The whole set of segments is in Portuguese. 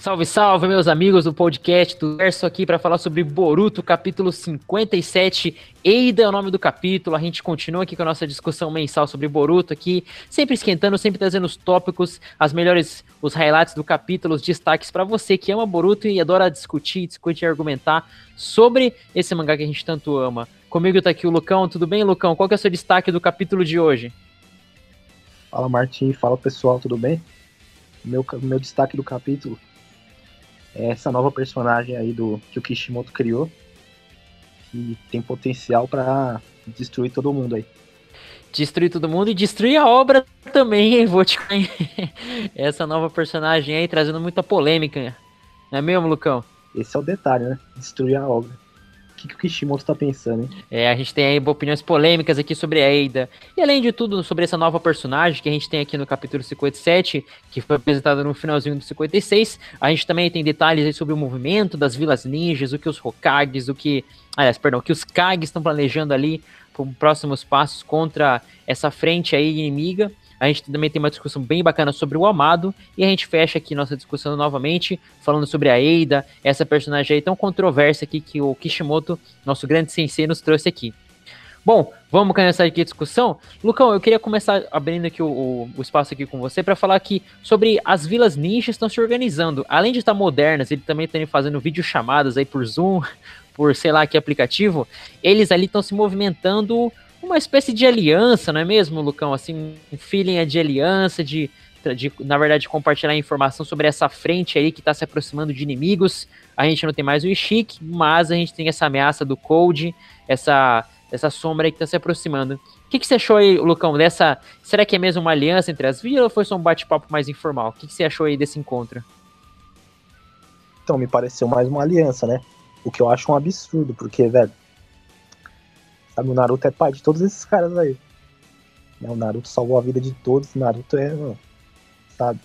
Salve, salve, meus amigos do podcast do Verso aqui para falar sobre Boruto, capítulo 57. Eida é o nome do capítulo. A gente continua aqui com a nossa discussão mensal sobre Boruto aqui, sempre esquentando, sempre trazendo os tópicos, as melhores, os highlights do capítulo, os destaques para você que ama Boruto e adora discutir, discutir e argumentar sobre esse mangá que a gente tanto ama. Comigo tá aqui o Lucão. Tudo bem, Lucão? Qual que é o seu destaque do capítulo de hoje? Fala, Martim. Fala, pessoal. Tudo bem? Meu, meu destaque do capítulo essa nova personagem aí do que o Kishimoto criou que tem potencial para destruir todo mundo aí. Destruir todo mundo e destruir a obra também, hein? Vou te essa nova personagem aí trazendo muita polêmica, não é mesmo, Lucão? Esse é o detalhe, né? Destruir a obra que, que o Kishimoto tá pensando, hein? É, a gente tem aí opiniões polêmicas aqui sobre a Eida. E além de tudo, sobre essa nova personagem que a gente tem aqui no capítulo 57, que foi apresentada no finalzinho do 56. A gente também tem detalhes sobre o movimento das vilas ninjas, o que os Hokages, o que. Aliás, perdão, o que os Kages estão planejando ali para próximos passos contra essa frente aí inimiga. A gente também tem uma discussão bem bacana sobre o Amado. E a gente fecha aqui nossa discussão novamente, falando sobre a Eida, essa personagem aí tão controversa aqui que o Kishimoto, nosso grande sensei, nos trouxe aqui. Bom, vamos começar aqui a discussão. Lucão, eu queria começar abrindo aqui o, o, o espaço aqui com você para falar aqui sobre as vilas ninjas estão se organizando. Além de estar modernas, ele também estão fazendo videochamadas aí por Zoom, por sei lá que aplicativo, eles ali estão se movimentando uma espécie de aliança, não é mesmo, Lucão? Assim, um feeling de aliança, de, de na verdade, compartilhar informação sobre essa frente aí que está se aproximando de inimigos. A gente não tem mais o Ishik, mas a gente tem essa ameaça do Cold, essa, essa sombra aí que está se aproximando. O que, que você achou aí, Lucão, dessa. Será que é mesmo uma aliança entre as vilas ou foi só um bate-papo mais informal? O que, que você achou aí desse encontro? Então, me pareceu mais uma aliança, né? O que eu acho um absurdo, porque, velho, Sabe, o Naruto é pai de todos esses caras aí. Né, o Naruto salvou a vida de todos, o Naruto é, sabe?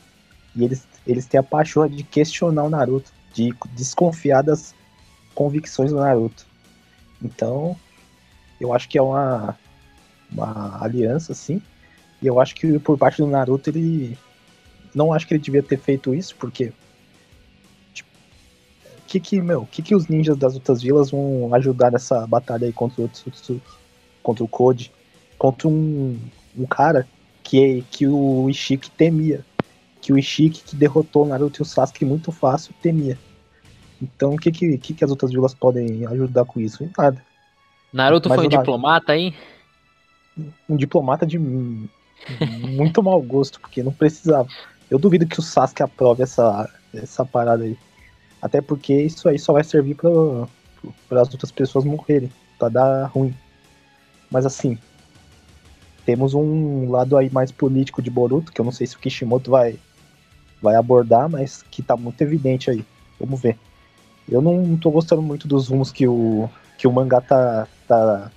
E eles, eles têm a paixão de questionar o Naruto, de desconfiar das convicções do Naruto. Então, eu acho que é uma, uma aliança, assim. E eu acho que por parte do Naruto, ele. Não acho que ele devia ter feito isso, porque que que, meu, que que os ninjas das outras vilas vão ajudar nessa batalha aí contra o Otsutsuki, contra o Code, contra um, um cara que, que o Ishiki temia, que o Ishiki que derrotou o Naruto e o Sasuke muito fácil temia. Então, o que que, que que as outras vilas podem ajudar com isso? Nada. Naruto Mas foi um diplomata aí? Um diplomata de muito mau gosto, porque não precisava. Eu duvido que o Sasuke aprove essa, essa parada aí. Até porque isso aí só vai servir para as outras pessoas morrerem, para dar ruim. Mas assim, temos um lado aí mais político de Boruto, que eu não sei se o Kishimoto vai, vai abordar, mas que tá muito evidente aí. Vamos ver. Eu não tô gostando muito dos rumos que o, que o mangá tá, tá,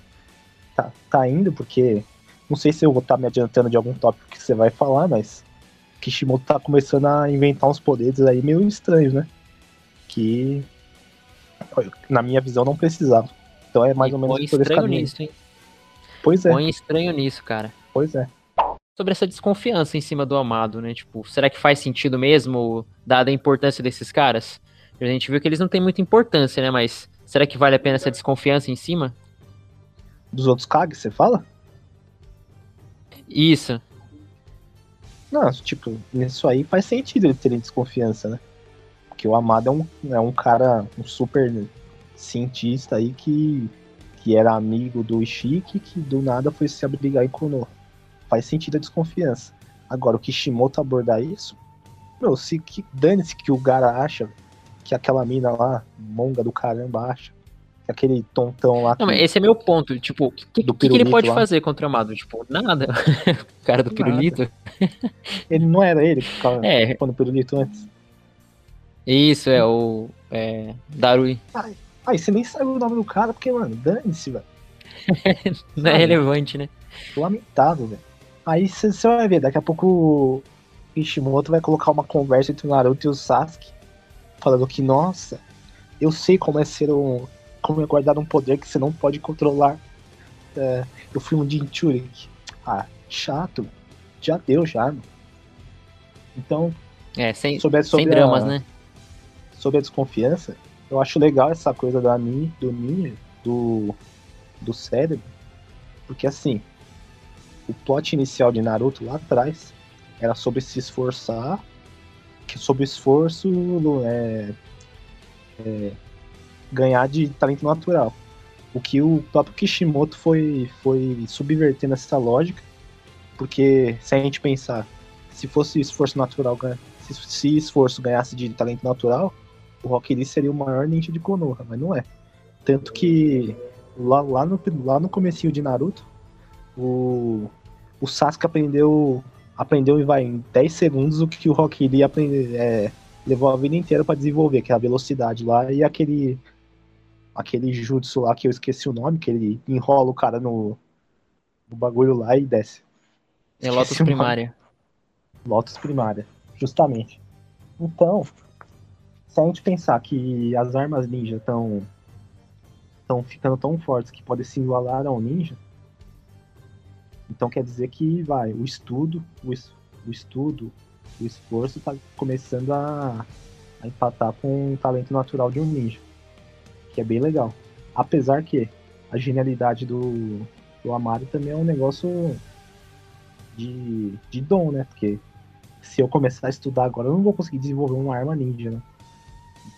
tá, tá indo, porque não sei se eu vou estar tá me adiantando de algum tópico que você vai falar, mas Kishimoto tá começando a inventar uns poderes aí meio estranhos, né? Que, na minha visão, não precisava. Então é mais e ou menos por esse caminho. Nisso, hein? Pois é. Põe estranho nisso, cara. Pois é. Sobre essa desconfiança em cima do amado, né? Tipo, será que faz sentido mesmo, dada a importância desses caras? A gente viu que eles não têm muita importância, né? Mas será que vale a pena essa desconfiança em cima? Dos outros Kag, você fala? Isso. Não, tipo, nisso aí faz sentido eles terem desconfiança, né? Porque o Amado é um, é um cara, um super cientista aí que, que era amigo do Ishiki, que do nada foi se abrigar em Konoha. Faz sentido a desconfiança. Agora, o Kishimoto abordar isso, meu, se que dane-se que o Gara acha, que aquela mina lá, monga do caramba, acha, que aquele tontão lá. Não, mas esse é meu ponto. Tipo, o que, que, que, ele pode lá. fazer contra o Amado? Tipo, nada. o cara do nada. pirulito. ele não era ele que ficava é. no pirulito antes. Isso, é o. É, Darui. Ai, ai, você nem sabe o nome do cara, porque, mano, dane-se, velho. Não é relevante, né? Lamentável, velho. Aí você vai ver, daqui a pouco o Ishimoto vai colocar uma conversa entre o Naruto e o Sasuke, falando que, nossa, eu sei como é ser um. como é guardar um poder que você não pode controlar. É, eu fui um Jinchurik. Ah, chato. Já deu, já, mano. Então. É, sem, sobre, sobre sem dramas, a, né? Sobre a desconfiança, eu acho legal essa coisa da Ni, do Ninja, do, do cérebro, porque assim, o plot inicial de Naruto lá atrás era sobre se esforçar, que sobre esforço é, é, ganhar de talento natural. O que o próprio Kishimoto foi, foi subvertendo essa lógica, porque se a gente pensar, se fosse esforço natural, se esforço ganhasse de talento natural, o Rock Lee seria o maior ninja de Konoha, mas não é. Tanto que lá, lá, no, lá no comecinho de Naruto, o, o Sasuke aprendeu aprendeu vai em 10 segundos o que o Rock Lee aprende, é, levou a vida inteira para desenvolver, que é a velocidade lá e aquele aquele jutsu lá que eu esqueci o nome, que ele enrola o cara no, no bagulho lá e desce. É Lotus Primária. Lotus Primária, justamente. Então, se a gente pensar que as armas ninja estão estão ficando tão fortes que podem se igualar ao ninja, então quer dizer que vai o estudo, o, o estudo, o esforço está começando a, a empatar com o talento natural de um ninja, que é bem legal. Apesar que a genialidade do, do Amaro também é um negócio de, de dom, né? Porque se eu começar a estudar agora, eu não vou conseguir desenvolver uma arma ninja, né?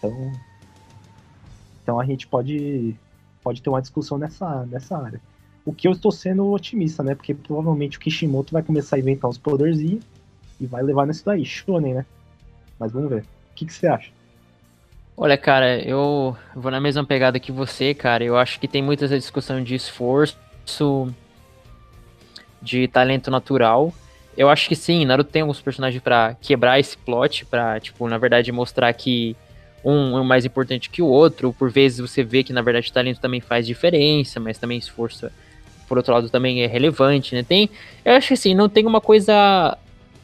Então, então a gente pode, pode ter uma discussão nessa, nessa área. O que eu estou sendo otimista, né? Porque provavelmente o Kishimoto vai começar a inventar uns poderzinhos e vai levar nisso daí, shonen, né? Mas vamos ver. O que, que você acha? Olha, cara, eu vou na mesma pegada que você, cara. Eu acho que tem muita essa discussão de esforço, de talento natural. Eu acho que sim, Naruto tem alguns personagens para quebrar esse plot, para tipo, na verdade, mostrar que um é mais importante que o outro. Por vezes você vê que, na verdade, o talento também faz diferença, mas também esforço, por outro lado, também é relevante, né? Tem, eu acho que assim, não tem uma coisa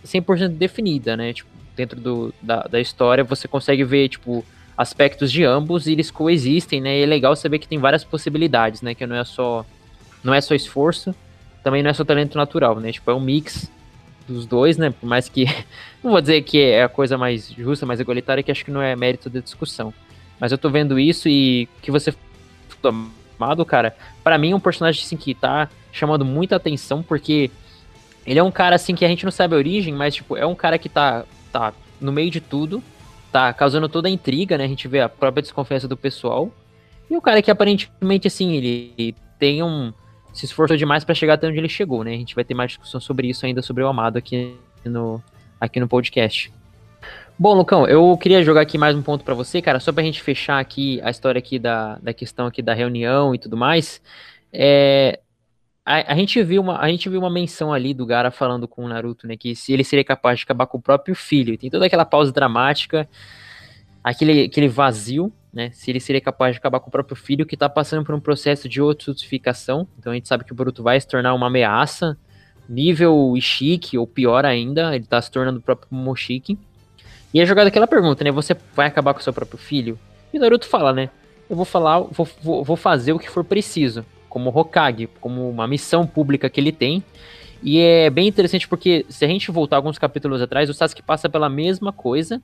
100% definida, né? Tipo, dentro do, da, da história você consegue ver, tipo, aspectos de ambos e eles coexistem, né? E é legal saber que tem várias possibilidades, né? Que não é só não é só esforço, também não é só talento natural, né? Tipo, é um mix dos dois, né? Por mais que. Não vou dizer que é a coisa mais justa, mais igualitária, que acho que não é mérito da discussão. Mas eu tô vendo isso e que você tomado, cara, para mim é um personagem assim que tá chamando muita atenção, porque ele é um cara assim que a gente não sabe a origem, mas tipo, é um cara que tá, tá no meio de tudo, tá causando toda a intriga, né? A gente vê a própria desconfiança do pessoal. E o cara que aparentemente, assim, ele tem um se esforçou demais para chegar até onde ele chegou, né? A gente vai ter mais discussão sobre isso ainda sobre o Amado aqui no, aqui no podcast. Bom, Lucão, eu queria jogar aqui mais um ponto para você, cara, só pra gente fechar aqui a história aqui da, da questão aqui da reunião e tudo mais. É, a, a, gente viu uma, a gente viu uma menção ali do Gara falando com o Naruto, né, que se ele seria capaz de acabar com o próprio filho. Tem toda aquela pausa dramática, aquele, aquele vazio, né? Se ele seria capaz de acabar com o próprio filho, que está passando por um processo de ossificação. Então a gente sabe que o Boruto vai se tornar uma ameaça, nível Ishiki, ou pior ainda, ele está se tornando o próprio Moshiki. E é jogada aquela pergunta, né? Você vai acabar com o seu próprio filho? E o Naruto fala, né? Eu vou falar, vou, vou, vou fazer o que for preciso, como Hokage, como uma missão pública que ele tem. E é bem interessante porque, se a gente voltar alguns capítulos atrás, o Sasuke passa pela mesma coisa.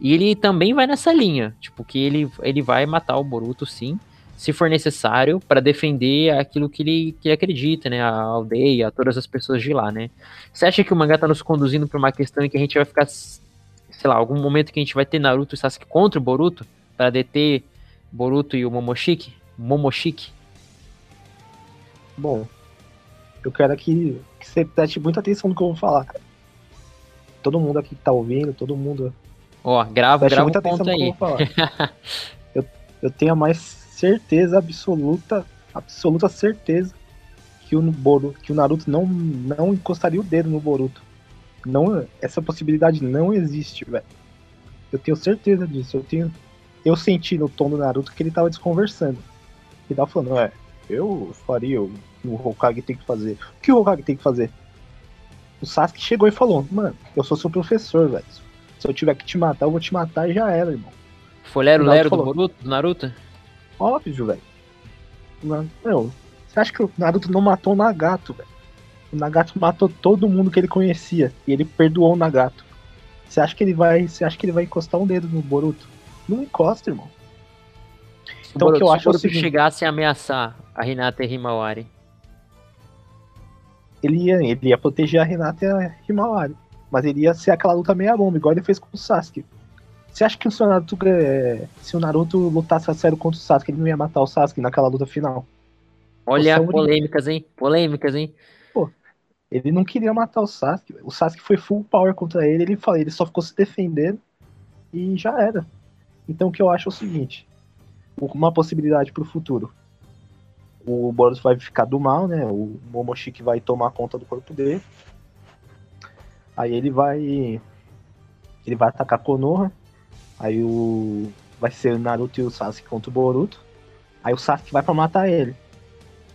E ele também vai nessa linha. Tipo, que ele, ele vai matar o Boruto, sim, se for necessário, para defender aquilo que ele, que ele acredita, né? A aldeia, todas as pessoas de lá, né? Você acha que o mangá tá nos conduzindo pra uma questão em que a gente vai ficar, sei lá, algum momento que a gente vai ter Naruto e Sasuke contra o Boruto? para deter Boruto e o Momoshiki? Momoshiki? Bom, eu quero que, que você preste muita atenção no que eu vou falar. Todo mundo aqui que tá ouvindo, todo mundo. Ó, grava, grava muita um atenção aí. No que eu, vou falar. eu, eu tenho a mais certeza absoluta, absoluta certeza que o Boruto, que o Naruto não, não encostaria o dedo no Boruto. Não, essa possibilidade não existe, velho. Eu tenho certeza disso. Eu tenho, eu senti no tom do Naruto que ele tava desconversando. Ele tava falando, é, eu faria o que o Hokage tem que fazer. O que o Hokage tem que fazer? O Sasuke chegou e falou, mano, eu sou seu professor, velho. Se eu tiver que te matar, eu vou te matar e já era, irmão. Foi Lero do Boruto, do Naruto? Óbvio, velho. Meu, você acha que o Naruto não matou o Nagato, velho? O Nagato matou todo mundo que ele conhecia e ele perdoou o Nagato. Você acha que ele vai, você acha que ele vai encostar um dedo no Boruto? Não encosta, irmão. Então o que eu acho é o seguinte, chegasse a ameaçar a Hinata e a Himawari. Ele ia, ele ia proteger a Hinata e a Himawari. Mas ele ia ser aquela luta meia bomba, igual ele fez com o Sasuke. Você acha que se o Naruto, é, se o Naruto lutasse a sério contra o Sasuke, ele não ia matar o Sasuke naquela luta final? Olha, polêmicas, hein? Polêmicas, hein? Pô, ele não queria matar o Sasuke. O Sasuke foi full power contra ele, ele, ele só ficou se defendendo e já era. Então o que eu acho é o seguinte: uma possibilidade para o futuro. O Boruto vai ficar do mal, né? O Momoshiki vai tomar conta do corpo dele. Aí ele vai. Ele vai atacar Konoha. Aí o. Vai ser o Naruto e o Sasuke contra o Boruto. Aí o Sasuke vai pra matar ele.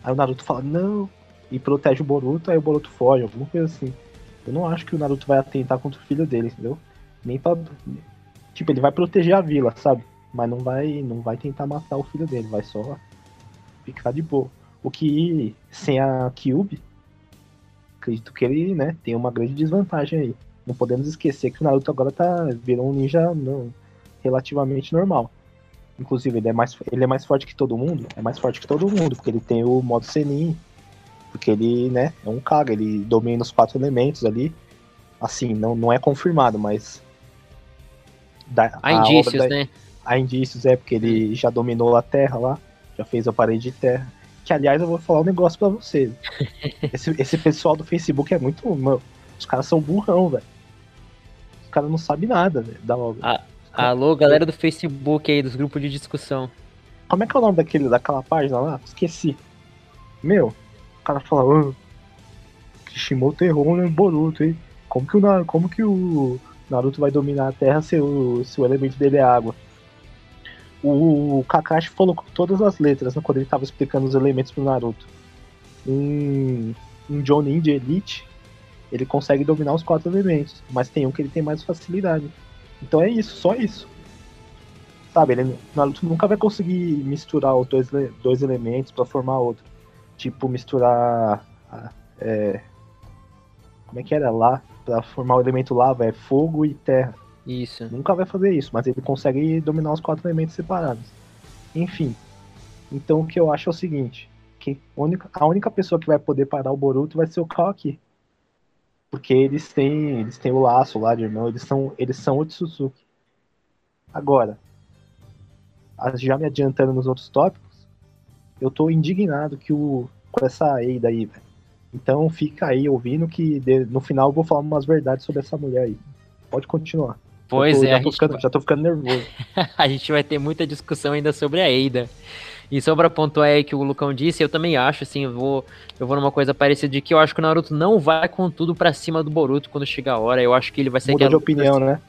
Aí o Naruto fala, não. E protege o Boruto, aí o Boruto foge, alguma coisa assim. Eu não acho que o Naruto vai atentar contra o filho dele, entendeu? Nem pra. Tipo, ele vai proteger a vila, sabe? Mas não vai, não vai tentar matar o filho dele, vai só ficar de boa. O que sem a Kyubi, acredito que ele, né, tem uma grande desvantagem aí. Não podemos esquecer que o Naruto agora tá virou um ninja não, relativamente normal. Inclusive, ele é, mais, ele é mais forte que todo mundo. É mais forte que todo mundo, porque ele tem o modo Senin. Porque ele, né, é um cara, ele domina os quatro elementos ali. Assim, não, não é confirmado, mas. Da, há indícios, da, né? Há indícios, é, porque ele já dominou a Terra lá. Já fez a parede de terra. Que, aliás, eu vou falar um negócio pra vocês. esse, esse pessoal do Facebook é muito. Mano, os caras são burrão, velho. Os caras não sabem nada, velho, da obra. Ah, alô, galera do Facebook aí, dos grupos de discussão. Como é que é o nome daquele, daquela página lá? Esqueci. Meu, o cara fala, oh, Kishimoto errou no Boruto, hein? Como que o, como que o Naruto vai dominar a Terra se o, se o elemento dele é água? O Kakashi falou com todas as letras né, quando ele estava explicando os elementos pro Naruto. Um, um Jonin de Elite, ele consegue dominar os quatro elementos, mas tem um que ele tem mais facilidade. Então é isso, só isso. Sabe, ele, Naruto nunca vai conseguir misturar os dois, dois elementos para formar outro. Tipo, misturar. É, como é que era lá? Pra formar o elemento lava, é fogo e terra. Isso. Nunca vai fazer isso, mas ele consegue dominar os quatro elementos separados. Enfim. Então o que eu acho é o seguinte, que a única, pessoa que vai poder parar o Boruto vai ser o Kawaki. Porque eles têm, eles têm o laço lá de irmão, eles são, eles são o Tsuzuki. Agora, já me adiantando nos outros tópicos, eu tô indignado que o, com essa Eida aí, velho. Então fica aí ouvindo que no final eu vou falar umas verdades sobre essa mulher aí. Pode continuar. Pois tô, é. Já tô, ficando, já tô ficando nervoso. a gente vai ter muita discussão ainda sobre a Eida. E sobre a pontuar aí que o Lucão disse, eu também acho, assim, eu vou, eu vou numa coisa parecida de que eu acho que o Naruto não vai com tudo pra cima do Boruto quando chegar a hora. Eu acho que ele vai ser. Muda de opinião, assim. né?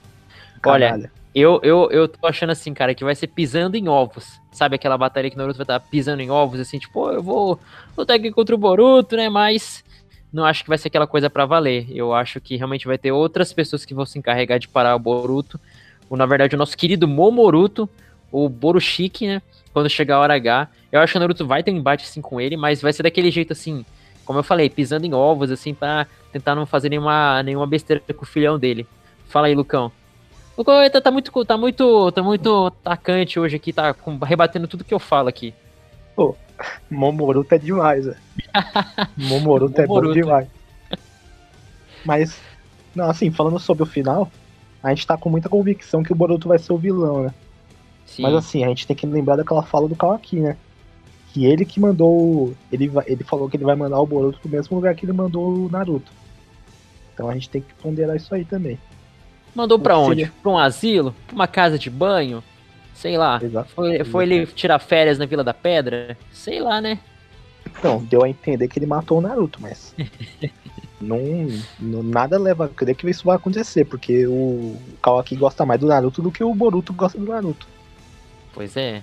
Caralho. Olha, eu, eu, eu tô achando assim, cara, que vai ser pisando em ovos. Sabe aquela batalha que o Naruto vai estar pisando em ovos, assim, tipo, eu vou lutar aqui contra o Boruto, né? Mas não acho que vai ser aquela coisa para valer. Eu acho que realmente vai ter outras pessoas que vão se encarregar de parar o Boruto. Ou, na verdade, o nosso querido Momoruto, o Borushiki, né? Quando chegar a hora H. Eu acho que o Naruto vai ter um embate assim com ele, mas vai ser daquele jeito assim, como eu falei, pisando em ovos, assim, pra tentar não fazer nenhuma, nenhuma besteira com o filhão dele. Fala aí, Lucão. Lucão tá, tá muito, tá muito, tá muito atacante hoje aqui, tá rebatendo tudo que eu falo aqui. Pô, Momoruto é demais, velho. Momoruto é bom demais. Mas, não, assim, falando sobre o final, a gente tá com muita convicção que o Boruto vai ser o vilão, né? Sim. Mas assim, a gente tem que lembrar daquela fala do Kawaki, né? Que ele que mandou. Ele, ele falou que ele vai mandar o Boruto pro mesmo lugar que ele mandou o Naruto. Então a gente tem que ponderar isso aí também. Mandou para onde? Pra um asilo? Pra uma casa de banho? Sei lá. Exato. Foi, foi ele tirar férias na Vila da Pedra? Sei lá, né? Não, deu a entender que ele matou o Naruto, mas. não, não, Nada leva a crer que isso vai acontecer, porque o Kawaki gosta mais do Naruto do que o Boruto gosta do Naruto. Pois é.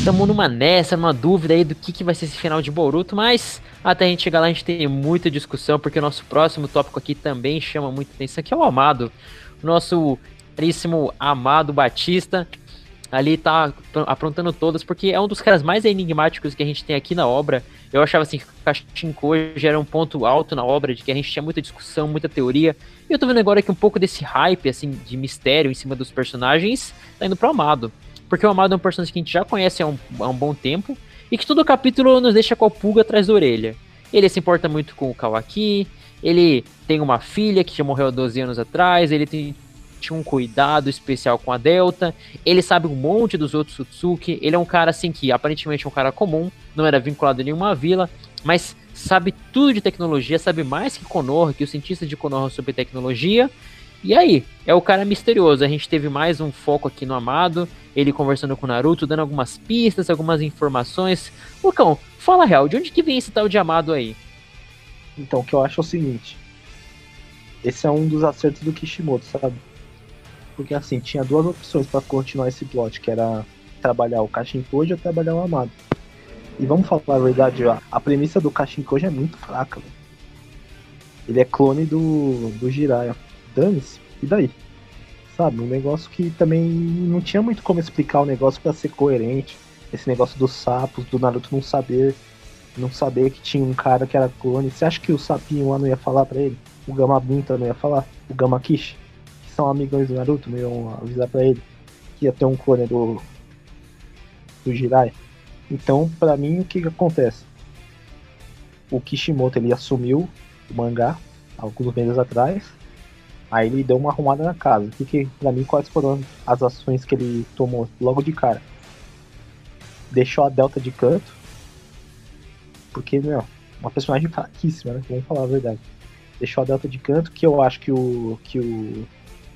Estamos numa nessa, numa dúvida aí do que, que vai ser esse final de Boruto, mas até a gente chegar lá a gente tem muita discussão, porque o nosso próximo tópico aqui também chama muita atenção, que é o Amado. Nosso caríssimo Amado Batista. ali tá aprontando todas, porque é um dos caras mais enigmáticos que a gente tem aqui na obra. Eu achava assim que o Kashin Koji era um ponto alto na obra, de que a gente tinha muita discussão, muita teoria. E eu tô vendo agora que um pouco desse hype, assim, de mistério em cima dos personagens, tá indo pro Amado. Porque o Amado é um personagem que a gente já conhece há um, há um bom tempo, e que todo capítulo nos deixa com a pulga atrás da orelha. Ele se importa muito com o Kawaki, ele tem uma filha que já morreu há 12 anos atrás, ele tem tinha um cuidado especial com a Delta. Ele sabe um monte dos outros Sutsuki. Ele é um cara assim que aparentemente é um cara comum, não era vinculado a nenhuma vila, mas sabe tudo de tecnologia, sabe mais que Konoha, que o cientista de Konoha sobre tecnologia. E aí, é o cara misterioso. A gente teve mais um foco aqui no Amado, ele conversando com o Naruto, dando algumas pistas, algumas informações. Lucão, fala real, de onde que vem esse tal de Amado aí? Então, o que eu acho é o seguinte. Esse é um dos acertos do Kishimoto, sabe? porque assim, tinha duas opções para continuar esse plot, que era trabalhar o Kashinkoji ou trabalhar o Amado. E vamos falar a verdade, a, a premissa do Kashinkoji é muito fraca, véio. Ele é clone do, do Jiraiya. Dane-se, e daí? Sabe, um negócio que também não tinha muito como explicar o negócio para ser coerente. Esse negócio dos sapos, do Naruto não saber, não saber que tinha um cara que era clone. Você acha que o sapinho lá não ia falar para ele? O Gamabunta não ia falar? O Gamakishi? são amigos do Naruto, não iam avisar pra ele que ia ter um clone do, do Jirai. Então, pra mim, o que, que acontece? O Kishimoto ele assumiu o mangá alguns meses atrás. Aí ele deu uma arrumada na casa. O que, que pra mim, quais foram as ações que ele tomou logo de cara? Deixou a Delta de canto. Porque, meu, uma personagem fraquíssima, né? Vamos falar a verdade. Deixou a Delta de canto, que eu acho que o, que o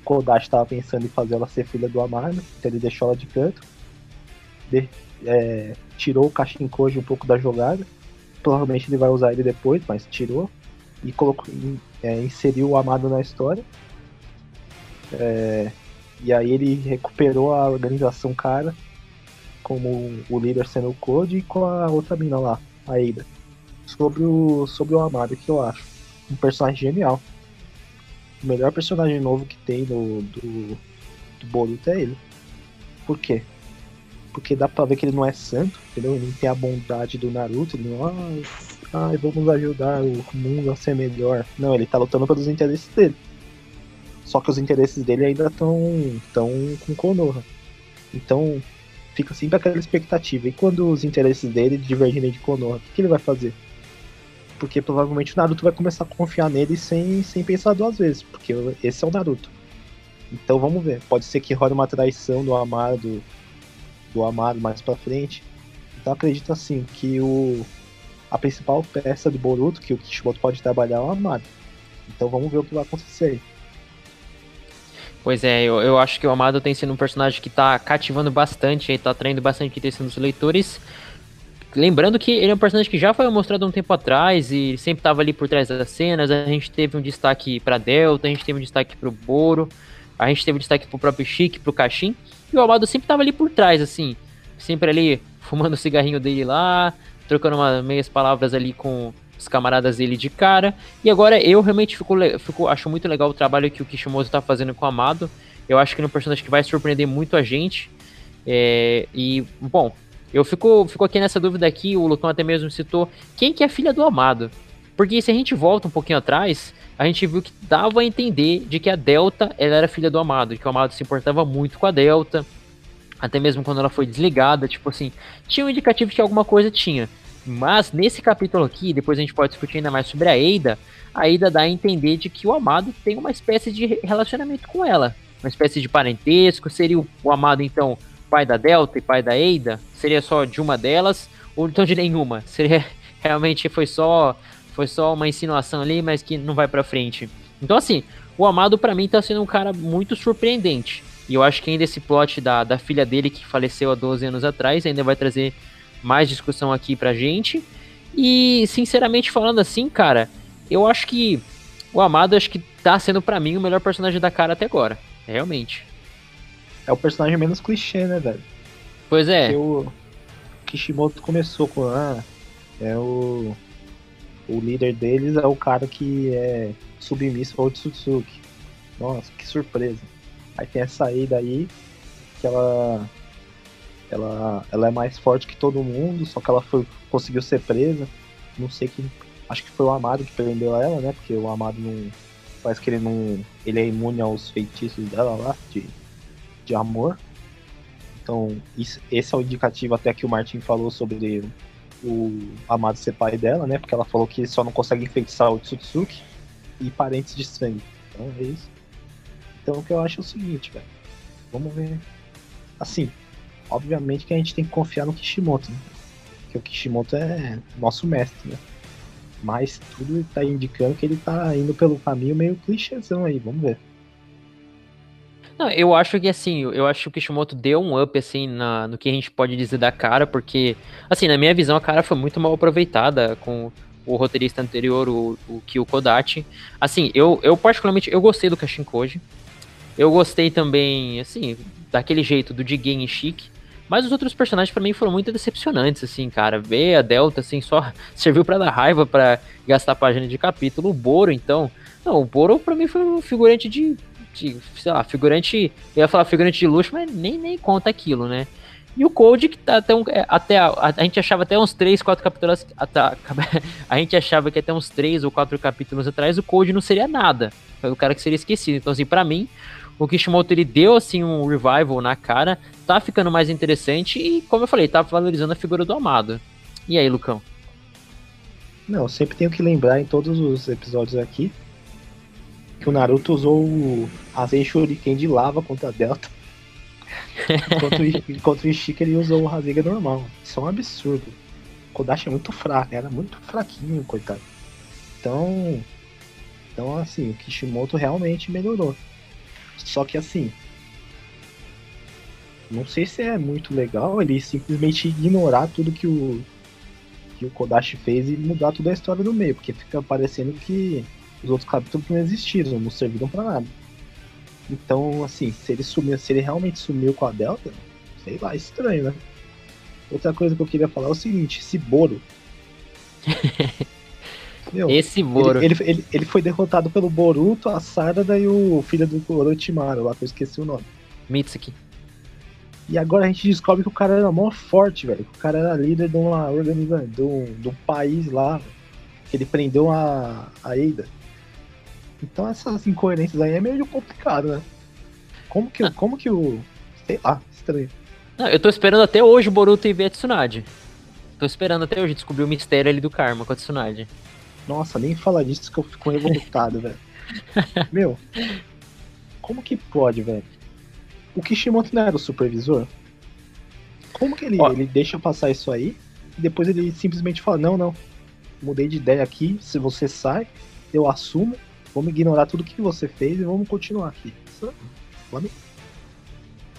Kodashi estava pensando em fazer ela ser filha do Amado, então ele deixou ela de canto. De, é, tirou o Kashinkoji um pouco da jogada. Provavelmente ele vai usar ele depois, mas tirou. E colocou, é, inseriu o Amado na história. É, e aí ele recuperou a organização cara, como o líder sendo o Code e com a outra mina lá, a Eida. Sobre o, sobre o Amado, que eu acho? Um personagem genial o melhor personagem novo que tem do, do, do Boruto é ele. Por quê? Porque dá pra ver que ele não é santo, entendeu? Ele não tem a bondade do Naruto, ele não. Ah, ai, vamos ajudar o mundo a ser melhor. Não, ele tá lutando pelos interesses dele. Só que os interesses dele ainda estão tão com Konoha. Então, fica sempre aquela expectativa. E quando os interesses dele divergirem de Konoha, o que, que ele vai fazer? porque provavelmente o Naruto vai começar a confiar nele sem, sem pensar duas vezes, porque esse é o Naruto. Então vamos ver, pode ser que role uma traição do Amado, do Amado mais pra frente. Então acredito assim, que o a principal peça do Boruto que o Kishimoto pode trabalhar é o Amado. Então vamos ver o que vai acontecer aí. Pois é, eu, eu acho que o Amado tem sido um personagem que tá cativando bastante, e tá atraindo bastante atenção dos leitores. Lembrando que ele é um personagem que já foi mostrado um tempo atrás e sempre estava ali por trás das cenas. A gente teve um destaque para Delta, a gente teve um destaque para o Boro, a gente teve um destaque para o próprio Chique, para o. E o Amado sempre estava ali por trás, assim, sempre ali fumando o cigarrinho dele lá, trocando umas meias palavras ali com os camaradas dele de cara. E agora eu realmente fico, fico acho muito legal o trabalho que o Kishimoto está fazendo com o Amado. Eu acho que é um personagem que vai surpreender muito a gente. É, e, bom, eu fico, fico aqui nessa dúvida aqui, o Lucão até mesmo citou, quem que é filha do Amado? Porque se a gente volta um pouquinho atrás, a gente viu que dava a entender de que a Delta ela era filha do Amado, que o Amado se importava muito com a Delta, até mesmo quando ela foi desligada, tipo assim, tinha um indicativo que alguma coisa tinha. Mas nesse capítulo aqui, depois a gente pode discutir ainda mais sobre a Eida, a Eida dá a entender de que o Amado tem uma espécie de relacionamento com ela, uma espécie de parentesco, seria o, Amado então pai da Delta e pai da Eida? Seria só de uma delas ou então de nenhuma? Seria realmente foi só foi só uma insinuação ali, mas que não vai para frente. Então assim, o Amado para mim tá sendo um cara muito surpreendente. E eu acho que ainda esse plot da, da filha dele que faleceu há 12 anos atrás ainda vai trazer mais discussão aqui pra gente. E sinceramente falando assim, cara, eu acho que o Amado acho que tá sendo para mim o melhor personagem da cara até agora. Realmente é o personagem menos clichê, né, velho? Pois é. Porque o Kishimoto começou com. Ah, é o. O líder deles é o cara que é submisso ao Tsutsuki. Nossa, que surpresa. Aí tem essa saída aí, que ela Ela, ela é mais forte que todo mundo, só que ela foi, conseguiu ser presa. Não sei que. Acho que foi o Amado que prendeu ela, né? Porque o Amado não. Parece que ele não. Ele é imune aos feitiços dela lá, de, de amor. Então, isso, esse é o indicativo até que o Martin falou sobre o Amado ser pai dela, né? Porque ela falou que só não consegue enfeitiçar o Tsutsuki e parentes de sangue. Então é isso. Então o que eu acho é o seguinte, velho. Vamos ver. Assim, obviamente que a gente tem que confiar no Kishimoto, né? Porque o Kishimoto é nosso mestre, né? Mas tudo tá indicando que ele tá indo pelo caminho meio clichêzão aí, vamos ver. Não, eu acho que assim, eu acho que o Kishimoto deu um up assim na, no que a gente pode dizer da cara, porque assim, na minha visão a cara foi muito mal aproveitada com o roteirista anterior, o, o Kyo Kodachi. Assim, eu, eu particularmente eu gostei do Kashin Koji. Eu gostei também, assim, daquele jeito do Jigen e Chique. Mas os outros personagens para mim foram muito decepcionantes, assim, cara. Ver a Delta, assim, só serviu para dar raiva para gastar página de capítulo. O Boro, então. Não, o Boro pra mim foi um figurante de de, sei lá, figurante. Eu ia falar figurante de luxo, mas nem, nem conta aquilo, né? E o Code, que tá até, um, é, até a, a, a, gente achava até uns 3, 4 capítulos. Até, a gente achava que até uns 3 ou 4 capítulos atrás o Code não seria nada. Foi o cara que seria esquecido. Então, assim, pra mim, o Kishimoto ele deu assim um revival na cara, tá ficando mais interessante e, como eu falei, tá valorizando a figura do Amado. E aí, Lucão? Não, sempre tenho que lembrar em todos os episódios aqui que o Naruto usou o Rasen Shuriken de lava contra a Delta. enquanto, enquanto o Ishika ele usou o Rasengan normal. Isso é um absurdo. O Kodashi é muito fraco, era muito fraquinho, coitado. Então, então assim, o Kishimoto realmente melhorou. Só que assim, não sei se é muito legal ele simplesmente ignorar tudo que o que o Kodashi fez e mudar toda a história do meio, porque fica parecendo que os outros capítulos não existiram, não serviram para nada. Então, assim, se ele sumiu, se ele realmente sumiu com a Delta, sei lá, estranho, né? Outra coisa que eu queria falar é o seguinte, esse Boro. Meu, esse Boro. Ele, ele, ele, ele, foi derrotado pelo Boruto, a Sarada e o filho do Orochimaru lá, que eu esqueci o nome. Mitsuki. E agora a gente descobre que o cara era mó forte, velho. Que o cara era líder de uma organização, de um, de um país lá. Que ele prendeu a, a Eida. Então essas incoerências aí é meio complicado, né? Como que, ah. como que o. Sei lá, estranho. Não, eu tô esperando até hoje o Boruto e ver a Tsunade. Tô esperando até hoje descobrir o mistério ali do karma com a Tsunade. Nossa, nem fala disso que eu fico revoltado, velho. Meu, como que pode, velho? O Kishimoto não era o supervisor? Como que ele, ele deixa passar isso aí e depois ele simplesmente fala: Não, não, mudei de ideia aqui, se você sai, eu assumo Vamos ignorar tudo que você fez e vamos continuar aqui. Vamos.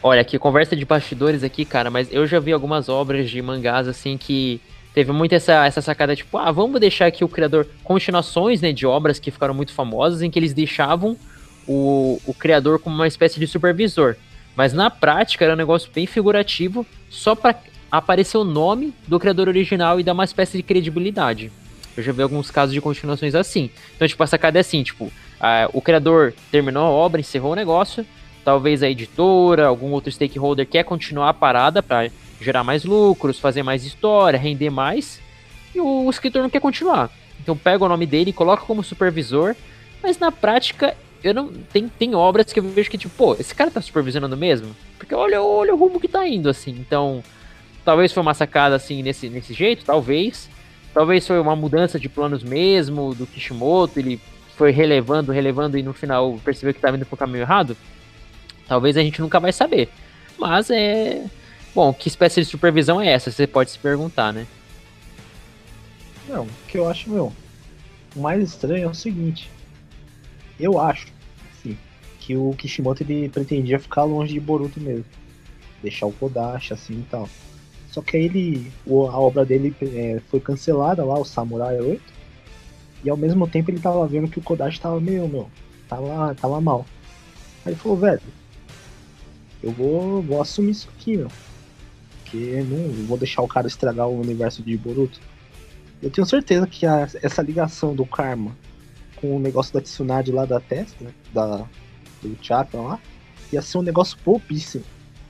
Olha, aqui conversa de bastidores aqui, cara, mas eu já vi algumas obras de mangás assim que teve muito essa, essa sacada, tipo, ah, vamos deixar aqui o criador continuações, né, de obras que ficaram muito famosas, em que eles deixavam o, o criador como uma espécie de supervisor. Mas na prática era um negócio bem figurativo, só para aparecer o nome do criador original e dar uma espécie de credibilidade. Eu já vi alguns casos de continuações assim. Então, tipo, a sacada é assim, tipo, a, o criador terminou a obra, encerrou o negócio, talvez a editora, algum outro stakeholder quer continuar a parada para gerar mais lucros, fazer mais história, render mais, e o, escritor não quer continuar. Então pega o nome dele, coloca como supervisor, mas na prática eu não tem, tem obras que eu vejo que tipo, pô, esse cara tá supervisionando mesmo? Porque olha, olha o rumo que tá indo assim. Então, talvez foi uma sacada assim nesse nesse jeito, talvez. Talvez foi uma mudança de planos mesmo do Kishimoto, ele foi relevando, relevando e no final percebeu que estava indo pro caminho errado. Talvez a gente nunca vai saber. Mas é. Bom, que espécie de supervisão é essa? Você pode se perguntar, né? Não, o que eu acho, meu, o mais estranho é o seguinte. Eu acho, assim, que o Kishimoto ele pretendia ficar longe de Boruto mesmo. Deixar o Kodashi assim e tal. Só que aí ele, a obra dele é, foi cancelada lá, o Samurai 8. E ao mesmo tempo ele tava vendo que o Kodashi tava meio, meu, tava, tava mal. Aí ele falou, velho, eu vou, vou assumir isso aqui, meu. Porque não, vou deixar o cara estragar o universo de Boruto. Eu tenho certeza que a, essa ligação do Karma com o negócio da Tsunade lá da testa, né, da, do chakra lá, ia ser um negócio poupíssimo.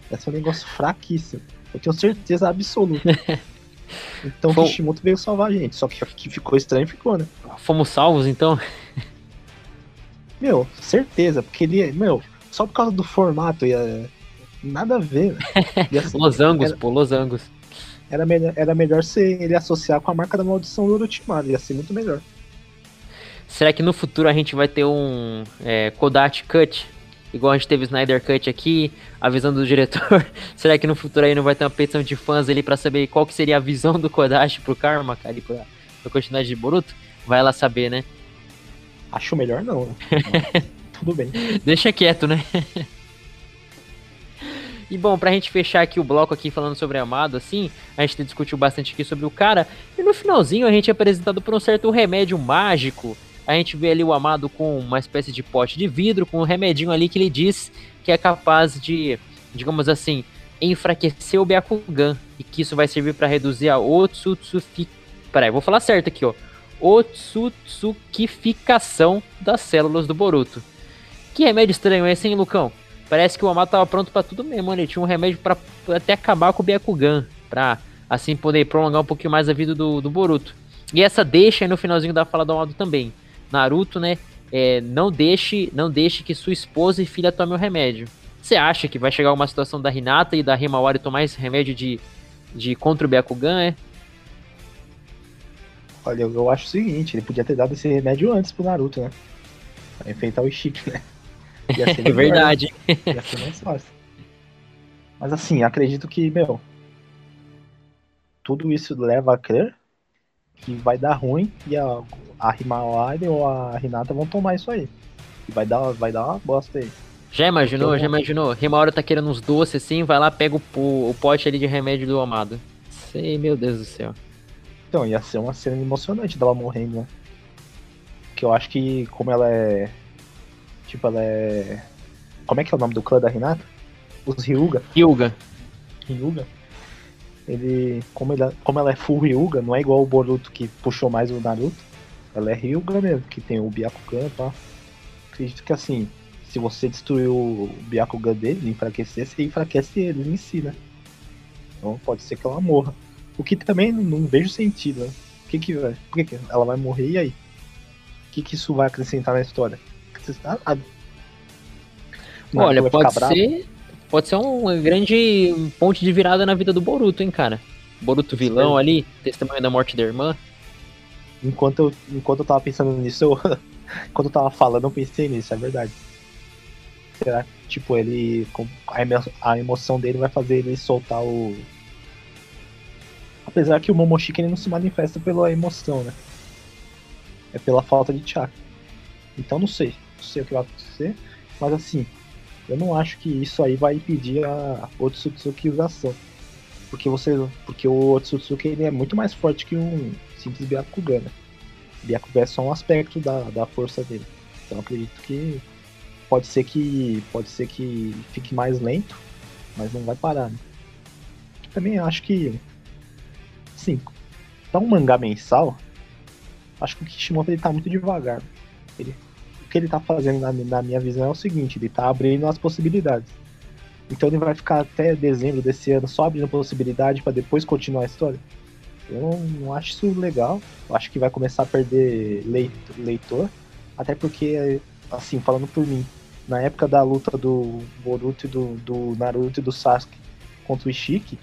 Ia ser um negócio fraquíssimo. Eu tenho certeza absoluta. Então o Kishimoto veio salvar a gente. Só que que ficou estranho, ficou, né? Fomos salvos, então? Meu, certeza, porque ele, meu, só por causa do formato, ia, nada a ver. Assim, losangos, era, pô, losangos. Era melhor, era melhor ser ele associar com a marca da maldição do Orochimaru, ia ser muito melhor. Será que no futuro a gente vai ter um é, Kodachi Cut? Igual a gente teve o Snyder Cut aqui, avisando do diretor. Será que no futuro aí não vai ter uma petição de fãs ali para saber qual que seria a visão do Kodachi pro Karma, cara, e pra, pra continuidade de Boruto? Vai lá saber, né? Acho melhor não. Né? Tudo bem. Deixa quieto, né? E bom, pra gente fechar aqui o bloco aqui falando sobre Amado, assim, a gente discutiu bastante aqui sobre o cara, e no finalzinho a gente é apresentado por um certo remédio mágico. A gente vê ali o Amado com uma espécie de pote de vidro, com um remedinho ali que ele diz que é capaz de, digamos assim, enfraquecer o Byakugan, e que isso vai servir para reduzir a Otsutsuki... Peraí, vou falar certo aqui, ó. Otsutsukificação das células do Boruto. Que remédio estranho é esse, hein, Lucão? Parece que o Amato tava pronto para tudo mesmo, né? Ele tinha um remédio para até acabar com o Byakugan, pra assim poder prolongar um pouquinho mais a vida do, do Boruto. E essa deixa aí no finalzinho da fala do Amado também. Naruto, né? É, não deixe não deixe que sua esposa e filha tomem o remédio. Você acha que vai chegar uma situação da Hinata e da Himawari tomar esse remédio de, de contra o Byakugan, é? Olha, eu acho o seguinte, ele podia ter dado esse remédio antes pro Naruto, né? Pra enfrentar o Ishiki, né? é verdade. Ia ser mais fácil. Mas assim, acredito que, meu, tudo isso leva a crer que vai dar ruim e a, a Himawari ou a Hinata vão tomar isso aí. E vai dar, vai dar uma bosta aí. Já imaginou? Então, já imaginou? Himawari tá querendo uns doces assim, vai lá, pega o, o pote ali de remédio do amado. Sei, meu Deus do céu. Então, ia ser uma cena emocionante dela morrendo, né? Que eu acho que como ela é Tipo, ela é. Como é que é o nome do clã da Renata? Os Ryuga. Ryuga. Ryuga. Ele como, ele. como ela é full Ryuga, não é igual o Boruto que puxou mais o Naruto. Ela é Ryuga mesmo, que tem o Byakugan e tá? Acredito que assim, se você destruir o Byakugan dele, enfraquecer, você enfraquece ele em si, né? Então pode ser que ela morra. O que também não vejo sentido, né? O que que, por que, que ela vai morrer e aí? O que que isso vai acrescentar na história? Olha, pode ser. Pode ser um grande ponte de virada na vida do Boruto, hein, cara? Boruto vilão ali, testemunho da morte da irmã. Enquanto eu, enquanto eu tava pensando nisso, eu, enquanto eu tava falando, eu pensei nisso, é verdade. Será que, tipo, ele. A emoção dele vai fazer ele soltar o. Apesar que o Momoshiki ele não se manifesta pela emoção, né? É pela falta de chakra. Então não sei sei o que vai acontecer, mas assim, eu não acho que isso aí vai impedir a Otsutsukização. Porque você. Porque o Otsutsuki ele é muito mais forte que um simples Byakugan. Né? Byakugan é só um aspecto da, da força dele. Então acredito que pode ser que. Pode ser que fique mais lento, mas não vai parar. Né? Também acho que. Sim, tá um mangá mensal. Acho que o Kishimoto ele tá muito devagar. Ele, que ele tá fazendo, na, na minha visão, é o seguinte: ele tá abrindo as possibilidades. Então ele vai ficar até dezembro desse ano só abrindo possibilidade para depois continuar a história. Eu não, não, acho isso legal. Eu acho que vai começar a perder leitor. Até porque, assim, falando por mim, na época da luta do Boruto e do, do Naruto e do Sasuke contra o Ishiki,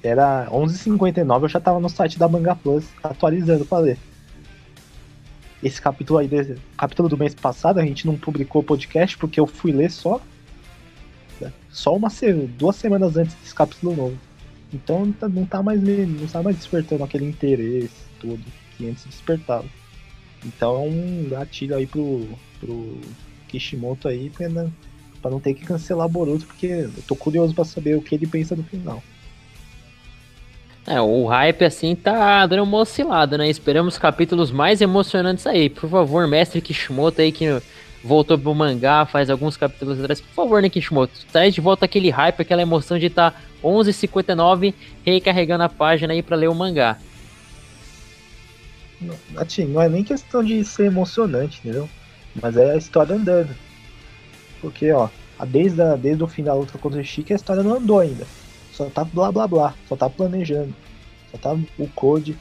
era 11h59, eu já tava no site da Manga Plus atualizando pra ler esse capítulo aí, desse, capítulo do mês passado, a gente não publicou o podcast porque eu fui ler só né, só uma duas semanas antes desse capítulo novo. Então não tá, tá mais não tá mais despertando aquele interesse todo que antes despertava. Então é um gatilho aí pro, pro Kishimoto aí pra, né, pra não ter que cancelar Boruto, porque eu tô curioso para saber o que ele pensa do final. É, o hype assim tá dando uma oscilada, né? Esperamos capítulos mais emocionantes aí. Por favor, mestre Kishimoto aí que voltou pro mangá faz alguns capítulos atrás. Por favor, né, Kishimoto? Traz de volta aquele hype, aquela emoção de estar tá 11h59 recarregando a página aí pra ler o mangá. Assim, não é nem questão de ser emocionante, entendeu? Mas é a história andando. Porque, ó, desde, a, desde o fim da luta contra o Chique, a história não andou ainda. Só tá blá blá blá, só tá planejando. Só tá o Code.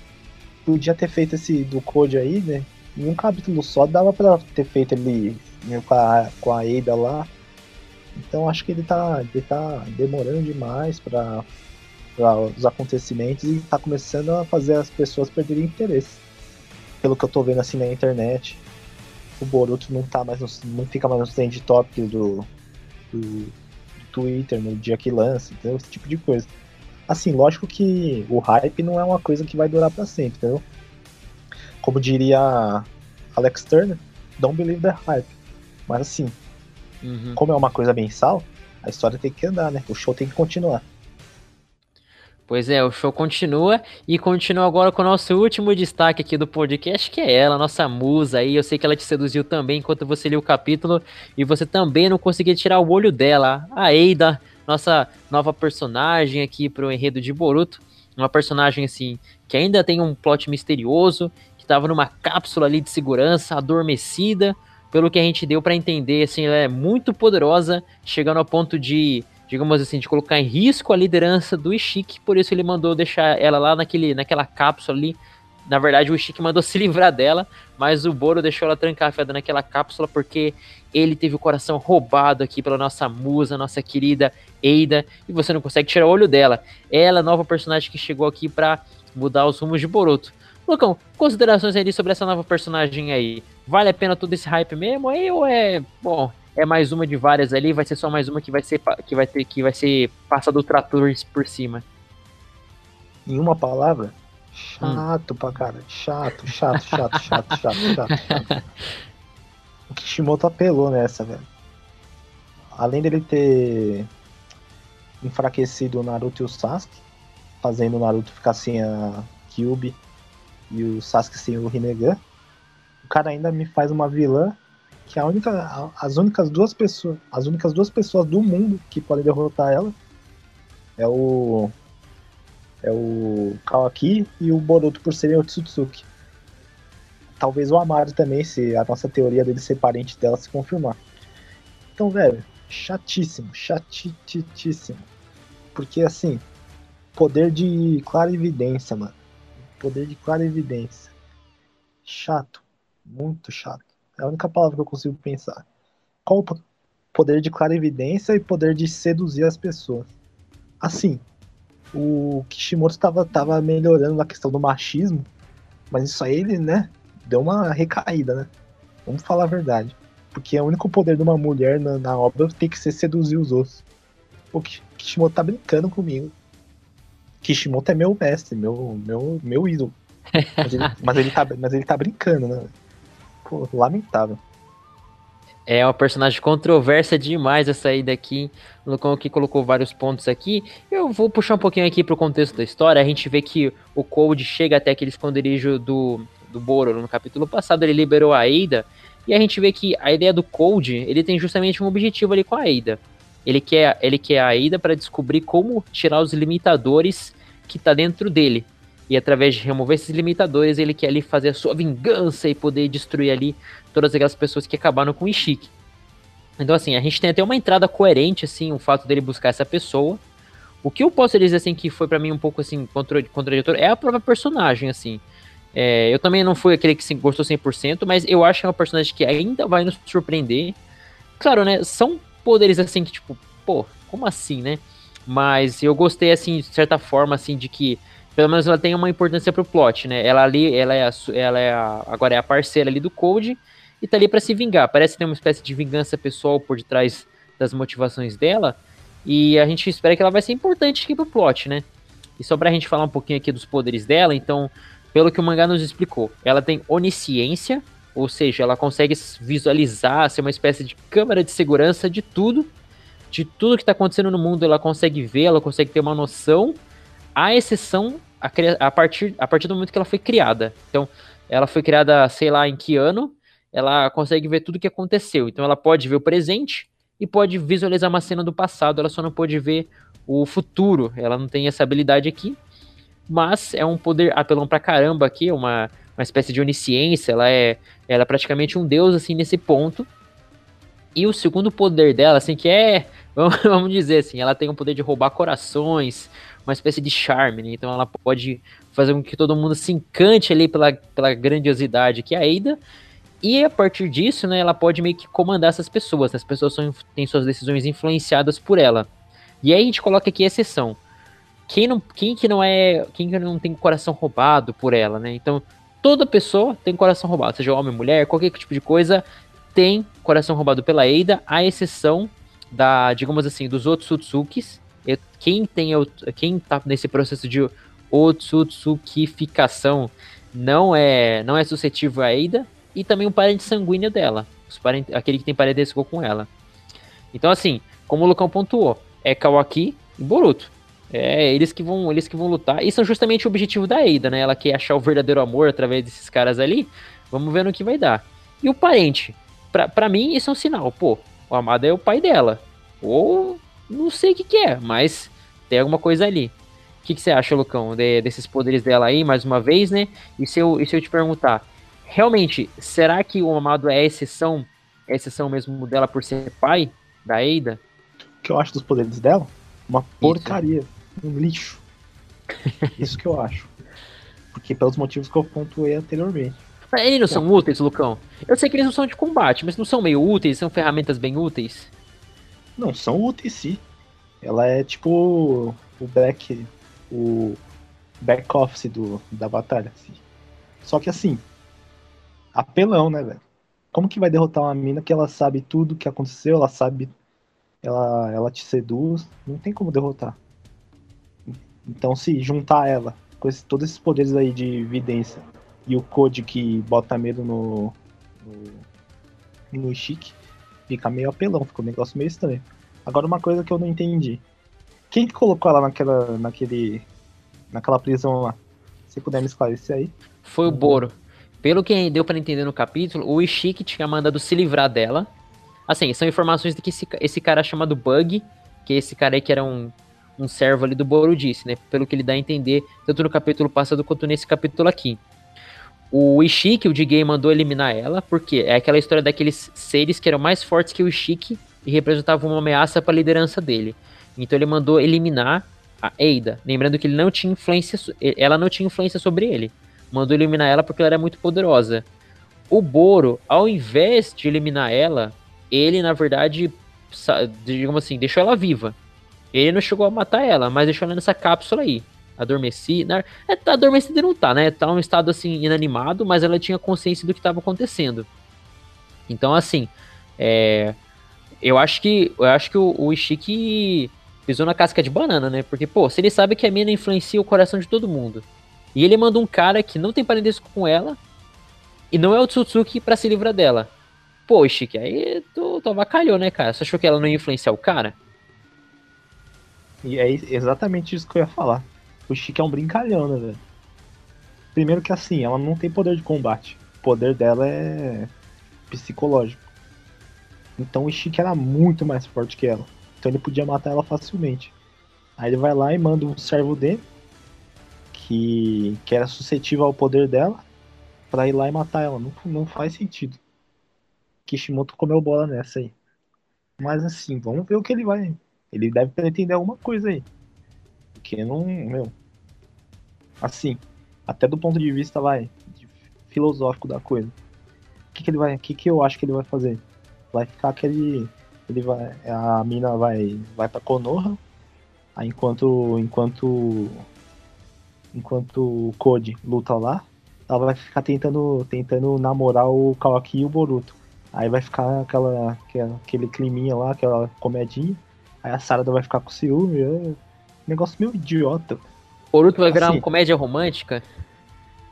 Podia ter feito esse do Code aí, né? Em um capítulo só dava pra ter feito ele né, com a, com a Ada lá. Então acho que ele tá, ele tá demorando demais para os acontecimentos e tá começando a fazer as pessoas perderem interesse. Pelo que eu tô vendo assim na internet, o Boruto não tá mais no, não fica mais nos trend do, do, do, Twitter no dia que lança, entendeu? Esse tipo de coisa. Assim, lógico que o hype não é uma coisa que vai durar para sempre, entendeu? Como diria Alex Turner, don't believe the hype. Mas assim, uhum. como é uma coisa mensal, a história tem que andar, né? O show tem que continuar. Pois é, o show continua e continua agora com o nosso último destaque aqui do podcast, que é ela, nossa musa aí. Eu sei que ela te seduziu também enquanto você lia o capítulo e você também não conseguia tirar o olho dela. A Eida, nossa nova personagem aqui pro enredo de Boruto. Uma personagem assim que ainda tem um plot misterioso, que estava numa cápsula ali de segurança, adormecida. Pelo que a gente deu para entender, assim, ela é muito poderosa, chegando ao ponto de digamos assim, de colocar em risco a liderança do Ishik, por isso ele mandou deixar ela lá naquele, naquela cápsula ali. Na verdade, o Ishik mandou se livrar dela, mas o Boro deixou ela trancada naquela cápsula porque ele teve o coração roubado aqui pela nossa musa, nossa querida Eida, e você não consegue tirar o olho dela. Ela, nova personagem que chegou aqui para mudar os rumos de Boruto. Lucão, considerações aí sobre essa nova personagem aí? Vale a pena todo esse hype mesmo aí ou é, bom, é mais uma de várias ali, vai ser só mais uma que vai ser que vai ter que vai ser passado o trator por cima. Em uma palavra, chato hum. pra cara, chato, chato, chato, chato, chato, chato, chato. O Kishimoto apelou nessa, velho. Além dele ter enfraquecido o Naruto e o Sasuke, fazendo o Naruto ficar sem a Kyubi e o Sasuke sem o Rinnegan, o cara ainda me faz uma vilã que a única, as únicas duas pessoas, as únicas duas pessoas do mundo que podem derrotar ela é o é o Kawaki e o Boruto por serem o Tsutsuki. Talvez o Amaro também, se a nossa teoria dele ser parente dela se confirmar. Então, velho, chatíssimo, chatíssimo. Porque assim, poder de clara evidência, mano. Poder de clara evidência. Chato, muito chato. É a única palavra que eu consigo pensar. Qual o poder de clarividência e poder de seduzir as pessoas? Assim, o Kishimoto estava tava melhorando a questão do machismo, mas isso aí ele, né, deu uma recaída, né? Vamos falar a verdade. Porque o único poder de uma mulher na, na obra tem que ser seduzir os outros. O Kishimoto tá brincando comigo. Kishimoto é meu mestre, meu, meu, meu ídolo. Mas ele, mas ele, tá, mas ele tá brincando, né? Lamentável. É uma personagem controversa demais essa aí daqui. O que colocou vários pontos aqui. Eu vou puxar um pouquinho aqui pro contexto da história. A gente vê que o Cold chega até aquele esconderijo do, do Boro no capítulo passado. Ele liberou a Ada. E a gente vê que a ideia do Cold, ele tem justamente um objetivo ali com a Ada. Ele quer, ele quer a Ada para descobrir como tirar os limitadores que tá dentro dele. E através de remover esses limitadores, ele quer ali fazer a sua vingança e poder destruir ali todas aquelas pessoas que acabaram com o Ishiki. Então, assim, a gente tem até uma entrada coerente, assim, o fato dele buscar essa pessoa. O que eu posso dizer, assim, que foi para mim um pouco, assim, contraditório é a própria personagem, assim. É, eu também não fui aquele que gostou 100%, mas eu acho que é uma personagem que ainda vai nos surpreender. Claro, né, são poderes, assim, que, tipo, pô, como assim, né? Mas eu gostei, assim, de certa forma, assim, de que pelo menos ela tem uma importância pro plot, né? Ela ali, ela é, a, ela é a, agora é a parceira ali do Code e tá ali para se vingar. Parece ter uma espécie de vingança pessoal por detrás das motivações dela. E a gente espera que ela vai ser importante aqui pro plot, né? E só pra gente falar um pouquinho aqui dos poderes dela, então, pelo que o mangá nos explicou, ela tem onisciência, ou seja, ela consegue visualizar, ser uma espécie de câmera de segurança de tudo, de tudo que tá acontecendo no mundo, ela consegue ver, ela consegue ter uma noção à exceção a, a, partir, a partir do momento que ela foi criada. Então, ela foi criada, sei lá, em que ano, ela consegue ver tudo o que aconteceu. Então, ela pode ver o presente e pode visualizar uma cena do passado, ela só não pode ver o futuro. Ela não tem essa habilidade aqui, mas é um poder apelão pra caramba aqui, uma, uma espécie de onisciência, ela é, ela é praticamente um deus, assim, nesse ponto. E o segundo poder dela, assim, que é vamos dizer assim, ela tem o poder de roubar corações, uma espécie de charme, né? Então ela pode fazer com que todo mundo se encante ali pela, pela grandiosidade que é a Ada. E a partir disso, né, ela pode meio que comandar essas pessoas. Né? As pessoas são, têm suas decisões influenciadas por ela. E aí a gente coloca aqui a exceção. Quem, não, quem que não é. Quem que não tem coração roubado por ela, né? Então, toda pessoa tem coração roubado, seja homem, mulher, qualquer tipo de coisa, tem coração roubado pela Eida, à exceção da, digamos assim, dos Otsutsukis. Quem tem quem tá nesse processo de Otsutsukificação não é não é suscetível a Eida e também o parente sanguíneo dela, parentes, aquele que tem parentesco com ela. Então assim, como o Lucão pontuou, é Kawaki e Boruto. É, eles que vão, eles que vão lutar. E são justamente o objetivo da Eida, né? Ela quer achar o verdadeiro amor através desses caras ali. Vamos ver no que vai dar. E o parente? Pra, pra mim, isso é um sinal. Pô, o Amado é o pai dela. Ou não sei o que, que é, mas tem alguma coisa ali. O que, que você acha, Lucão, de, desses poderes dela aí, mais uma vez, né? E se, eu, e se eu te perguntar, realmente, será que o Amado é a exceção, é a exceção mesmo dela por ser pai da Eida? O que eu acho dos poderes dela? Uma porcaria. Isso um lixo. Isso que eu acho. Porque pelos motivos que eu pontuei anteriormente. Mas eles não são úteis, Lucão? Eu sei que eles não são de combate, mas não são meio úteis? São ferramentas bem úteis? Não, são úteis sim. Ela é tipo o back. o back office do, da batalha. Assim. Só que assim, apelão, né, velho? Como que vai derrotar uma mina que ela sabe tudo que aconteceu, ela sabe. Ela, ela te seduz, não tem como derrotar. Então, se juntar ela com esse, todos esses poderes aí de evidência e o Code que bota medo no, no, no Chique, fica meio apelão, fica um negócio meio estranho. Agora, uma coisa que eu não entendi: quem que colocou ela naquela, naquele, naquela prisão lá? Se puder me esclarecer aí. Foi o Boro. Pelo que deu para entender no capítulo, o Ishiki tinha mandado se livrar dela. Assim, são informações de que esse, esse cara chamado Bug, que esse cara aí que era um um servo ali do Boro disse, né? Pelo que ele dá a entender, tanto no capítulo passado quanto nesse capítulo aqui. O Ishiki, o Jigei, mandou eliminar ela, porque é aquela história daqueles seres que eram mais fortes que o Ishiki e representavam uma ameaça para a liderança dele. Então ele mandou eliminar a Eida, lembrando que ele não tinha influência, ela não tinha influência sobre ele. Mandou eliminar ela porque ela era muito poderosa. O Boro, ao invés de eliminar ela, ele na verdade, digamos assim, deixou ela viva. Ele não chegou a matar ela, mas deixou ela nessa cápsula aí. Adormecida. É, tá adormecida não tá, né? Tá num estado assim, inanimado, mas ela tinha consciência do que estava acontecendo. Então, assim, é, eu acho que eu acho que o, o Ishiki pisou na casca de banana, né? Porque, pô, se ele sabe que a mina influencia o coração de todo mundo, e ele manda um cara que não tem parentesco com ela, e não é o Tsutsuki para se livrar dela. Pô, Ishiki, aí tu, tu avacalhou, né, cara? Você achou que ela não ia influenciar o cara? E é exatamente isso que eu ia falar. O Chique é um brincalhão, né, velho? Primeiro que assim, ela não tem poder de combate. O poder dela é psicológico. Então o Chique era muito mais forte que ela. Então ele podia matar ela facilmente. Aí ele vai lá e manda um servo dele, que, que era suscetível ao poder dela, pra ir lá e matar ela. Não, não faz sentido. Kishimoto comeu bola nessa aí. Mas assim, vamos ver o que ele vai ele deve pretender alguma coisa aí. Porque não, meu. Assim, até do ponto de vista, vai, de filosófico da coisa. O que, que ele vai. Que, que eu acho que ele vai fazer? Vai ficar aquele. Ele vai. A mina vai. Vai pra Konoha. Aí enquanto. Enquanto. Enquanto o Code luta lá, ela vai ficar tentando, tentando namorar o Kawaki e o Boruto. Aí vai ficar aquela, aquela, aquele climinha lá, aquela comedinha. Aí a Sarada vai ficar com ciúme. É negócio meio idiota. Boruto vai virar assim, uma comédia romântica?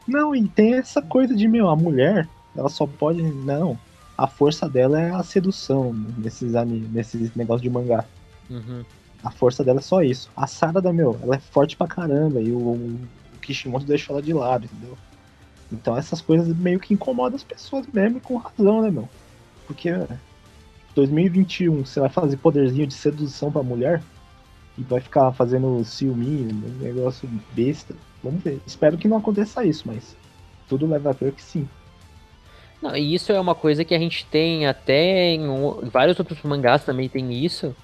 Não, e tem essa coisa de, meu, a mulher, ela só pode. Não. A força dela é a sedução nesses, nesses negócios de mangá. Uhum. A força dela é só isso. A Sarada, meu, ela é forte pra caramba. E o, o Kishimoto deixou ela de lado, entendeu? Então essas coisas meio que incomodam as pessoas mesmo, com razão, né, meu? Porque 2021 você vai fazer poderzinho de sedução pra mulher e vai ficar fazendo ciúminho, um negócio besta. Vamos ver. Espero que não aconteça isso, mas tudo leva a crer que sim. Não, e isso é uma coisa que a gente tem até em vários outros mangás também tem isso.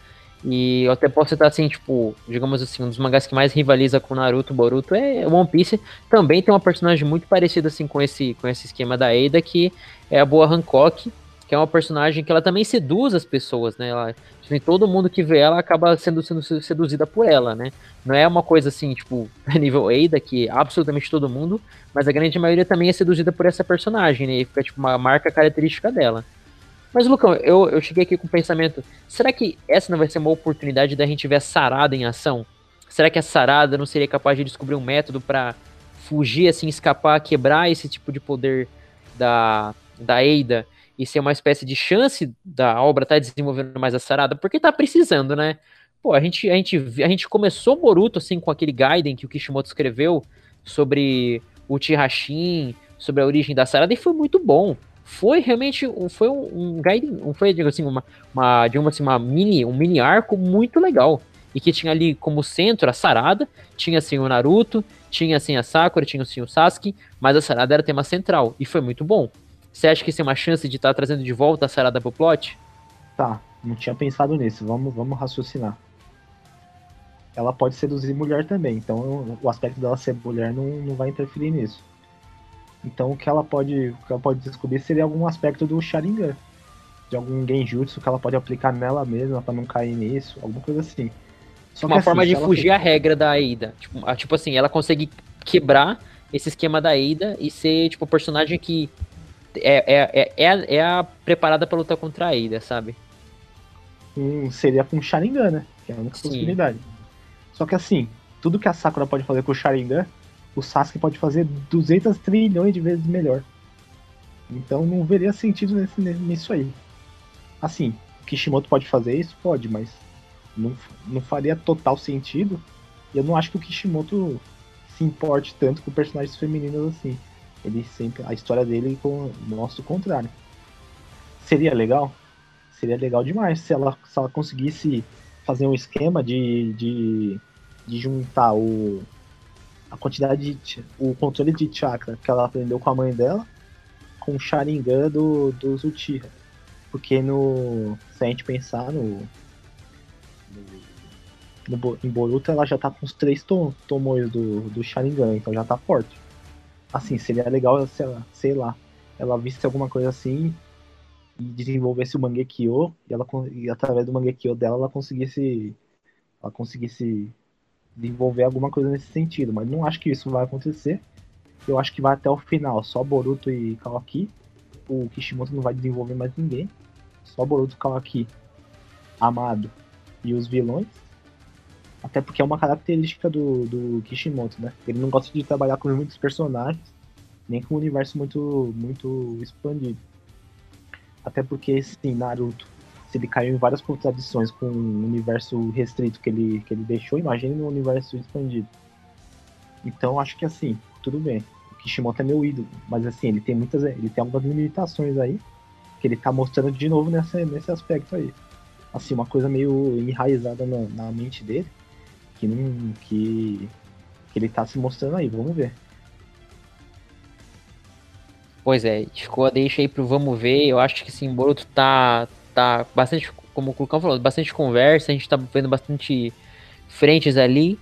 E eu até posso citar assim, tipo, digamos assim, um dos mangás que mais rivaliza com Naruto, Boruto é One Piece. Também tem uma personagem muito parecida assim com esse com esse esquema da Eida, que é a Boa Hancock, que é uma personagem que ela também seduz as pessoas, né? Ela, assim, todo mundo que vê ela acaba sendo, sendo seduzida por ela, né? Não é uma coisa assim, tipo, nível Eida, que absolutamente todo mundo, mas a grande maioria também é seduzida por essa personagem, né? E fica tipo uma marca característica dela. Mas, Lucão, eu, eu cheguei aqui com o pensamento: será que essa não vai ser uma oportunidade da gente ver a Sarada em ação? Será que a Sarada não seria capaz de descobrir um método para fugir, assim, escapar, quebrar esse tipo de poder da, da Eida e ser uma espécie de chance da obra estar tá desenvolvendo mais a Sarada? Porque tá precisando, né? Pô, a gente, a gente, a gente começou Boruto, assim, com aquele Gaiden que o Kishimoto escreveu sobre o Chihashin, sobre a origem da Sarada, e foi muito bom foi realmente foi um, um guide, um, foi assim, uma, uma, digamos assim, uma mini, um mini arco muito legal. E que tinha ali como centro a Sarada, tinha assim o Naruto, tinha assim a Sakura, tinha assim o Sasuke, mas a Sarada era tema central e foi muito bom. Você acha que isso é uma chance de estar tá trazendo de volta a Sarada pro plot? Tá, não tinha pensado nisso. Vamos, vamos raciocinar. Ela pode seduzir mulher também, então o aspecto dela ser mulher não, não vai interferir nisso. Então o que ela pode, o que ela pode descobrir seria algum aspecto do Sharingan. De algum genjutsu que ela pode aplicar nela mesma para não cair nisso, alguma coisa assim. Só uma forma assim, de fugir à regra da Aida. Tipo, tipo assim, ela consegue quebrar esse esquema da Aida e ser, tipo, o personagem que é, é, é, é, é a preparada para lutar contra a Aida, sabe? Hum, seria com o Sharingan, né? Que é a única Sim. possibilidade. Só que assim, tudo que a Sakura pode fazer com o Sharingan, o Sasuke pode fazer 200 trilhões de vezes melhor. Então não veria sentido nesse, nisso aí. Assim, o Kishimoto pode fazer isso? Pode, mas não, não faria total sentido. E eu não acho que o Kishimoto se importe tanto com personagens femininos assim. Ele sempre. A história dele mostra o contrário. Seria legal? Seria legal demais se ela, se ela conseguisse fazer um esquema de, de, de juntar o, a quantidade de. o controle de chakra que ela aprendeu com a mãe dela com o Sharingan do, do Uchiha. Porque no. Se a gente pensar no. no, no em Boruto ela já tá com os três tom, tomões do, do Sharingan, então já tá forte. Assim, seria legal se ela, sei lá, ela visse alguma coisa assim e desenvolvesse o Mangekyo e ela e através do Mangekyo dela ela conseguisse ela conseguisse desenvolver alguma coisa nesse sentido, mas não acho que isso vai acontecer. Eu acho que vai até o final, só Boruto e Kawaki. O Kishimoto não vai desenvolver mais ninguém. Só Boruto, Kawaki, Amado e os vilões. Até porque é uma característica do, do Kishimoto, né? Ele não gosta de trabalhar com muitos personagens, nem com um universo muito, muito expandido. Até porque, sim, Naruto se ele caiu em várias contradições com o universo restrito que ele, que ele deixou, imagine no universo expandido. Então acho que assim, tudo bem. O Kishimoto é meu ídolo, mas assim, ele tem muitas. Ele tem algumas limitações aí. Que ele tá mostrando de novo nessa, nesse aspecto aí. Assim, uma coisa meio enraizada na, na mente dele. Que não. Que, que ele tá se mostrando aí, vamos ver. Pois é, ficou a deixa aí pro vamos ver. Eu acho que sim, Boruto tá, tá bastante, como o Clucão falou, bastante conversa, a gente tá vendo bastante frentes ali.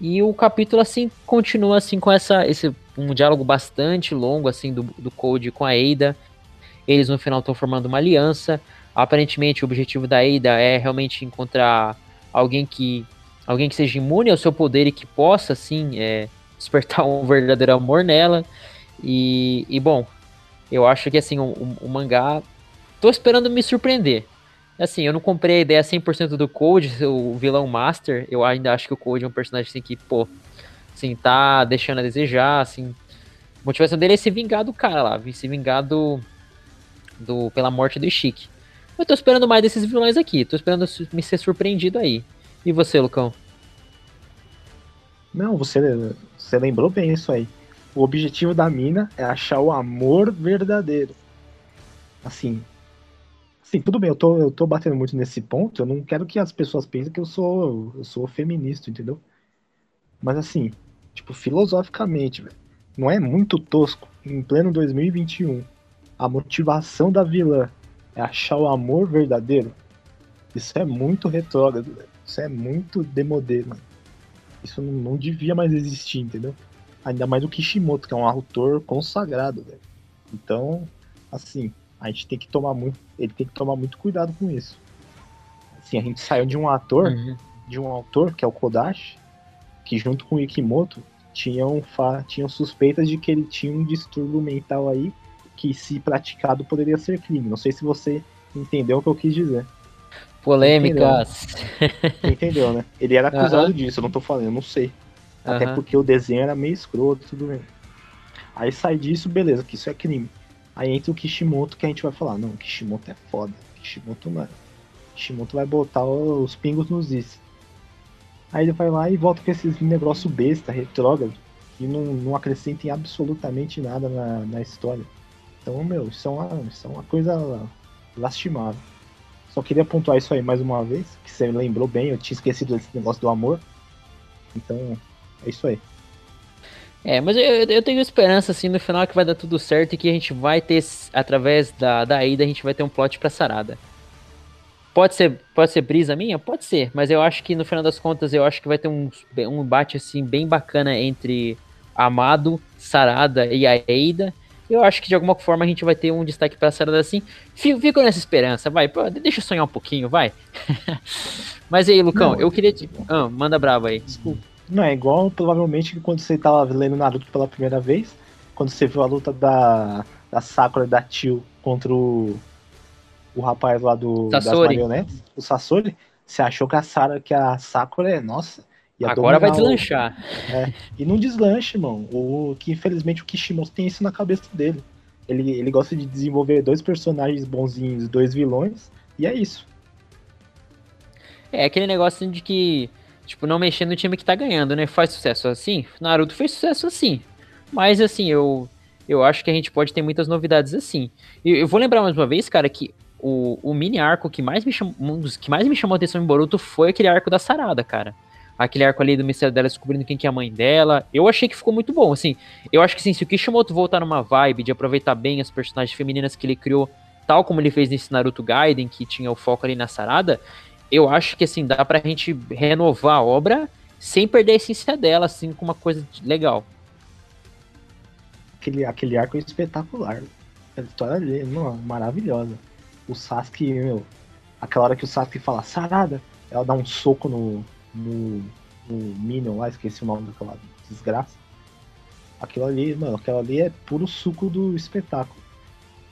E o capítulo, assim, continua, assim, com essa, esse, um diálogo bastante longo, assim, do, do Code com a Eida. Eles, no final, estão formando uma aliança. Aparentemente, o objetivo da Eida é realmente encontrar alguém que alguém que seja imune ao seu poder e que possa, assim, é, despertar um verdadeiro amor nela. E, e bom, eu acho que, assim, o, o, o mangá Tô esperando me surpreender. Assim, eu não comprei a ideia 100% do Code, o vilão Master. Eu ainda acho que o Code é um personagem assim que, pô, assim, tá deixando a desejar, assim. A motivação dele é se vingar do cara lá, se vingar do, do pela morte do Ishiki. Eu tô esperando mais desses vilões aqui, tô esperando me ser surpreendido aí. E você, Lucão? Não, você, você lembrou bem isso aí. O objetivo da mina é achar o amor verdadeiro. Assim, Sim, tudo bem, eu tô, eu tô batendo muito nesse ponto, eu não quero que as pessoas pensem que eu sou, eu sou feminista, entendeu? Mas assim, tipo, filosoficamente, velho, não é muito tosco, em pleno 2021, a motivação da vilã é achar o amor verdadeiro? Isso é muito retrógrado, velho. Isso é muito demodê, mano. Isso não, não devia mais existir, entendeu? Ainda mais o Kishimoto, que é um autor consagrado, velho. Então, assim, a gente tem que tomar muito. Ele tem que tomar muito cuidado com isso. Assim, a gente saiu de um ator, Uhum. de um autor, que é o Kodashi, que junto com o Ikimoto tinham, tinham suspeitas de que ele tinha um distúrbio mental aí que, se praticado, poderia ser crime. Não sei se você entendeu o que eu quis dizer. Polêmicas. Você entendeu, né? Ele era acusado Aham. disso, eu não tô falando, eu não sei. Até Aham. porque o desenho era meio escroto, tudo bem. Aí sai disso, beleza, que isso é crime. Aí entra o Kishimoto que a gente vai falar, não, Kishimoto é foda. Kishimoto, mano. o Kishimoto vai botar os pingos nos is. Aí ele vai lá e volta com esses negócio besta, retrógrado, que não, não acrescentem absolutamente nada na, na história. Então, meu, isso é uma, isso é uma coisa lastimável. Só queria pontuar isso aí mais uma vez, que você lembrou bem, eu tinha esquecido desse negócio do amor. Então, é isso aí. É, mas eu, eu tenho esperança, assim, no final que vai dar tudo certo e que a gente vai ter, através da, da ida, a gente vai ter um plot pra Sarada. Pode ser, pode ser brisa minha? Pode ser, mas eu acho que no final das contas, eu acho que vai ter um, um embate, assim, bem bacana entre Amado, Sarada e a Eida. Eu acho que de alguma forma a gente vai ter um destaque pra Sarada assim. Fico, fico nessa esperança, vai. pô, deixa eu sonhar um pouquinho, vai. mas aí, Lucão, Não, eu queria te. Ah, manda brava aí. Desculpa. Não, é igual provavelmente que quando você tava lendo Naruto pela primeira vez, quando você viu a luta da, da Sakura e da Tio contra o, o rapaz lá do, das Sasori. marionetes, o Sasori, você achou que a, Sara, que a Sakura é, nossa, Agora vai dominar o- deslanchar. E não deslanche, irmão. O, que infelizmente o Kishimoto tem isso na cabeça dele. Ele, ele gosta de desenvolver dois personagens bonzinhos, dois vilões, e é isso. É aquele negócio de que, tipo, não mexer no time que tá ganhando, né? Faz sucesso assim. Naruto fez sucesso assim. Mas assim, eu eu acho que a gente pode ter muitas novidades assim. E eu vou lembrar mais uma vez, cara, que o, o mini arco que mais me chamou, que mais me chamou a atenção em Boruto foi aquele arco da Sarada, cara. Aquele arco ali do mistério dela descobrindo quem que é a mãe dela. Eu achei que ficou muito bom, assim. Eu acho que sim, se o Kishimoto voltar numa vibe de aproveitar bem as personagens femininas que ele criou, tal como ele fez nesse Naruto Gaiden, que tinha o foco ali na Sarada, eu acho que assim, dá pra gente renovar a obra sem perder a essência dela, assim, com uma coisa legal. Aquele, aquele arco é espetacular. A história dele, não, maravilhosa. O Sasuke, meu, aquela hora que o Sasuke fala Sarada, ela dá um soco no, no, no Minion lá, esqueci o nome daquela desgraça. Aquilo ali, mano, aquilo ali é puro suco do espetáculo.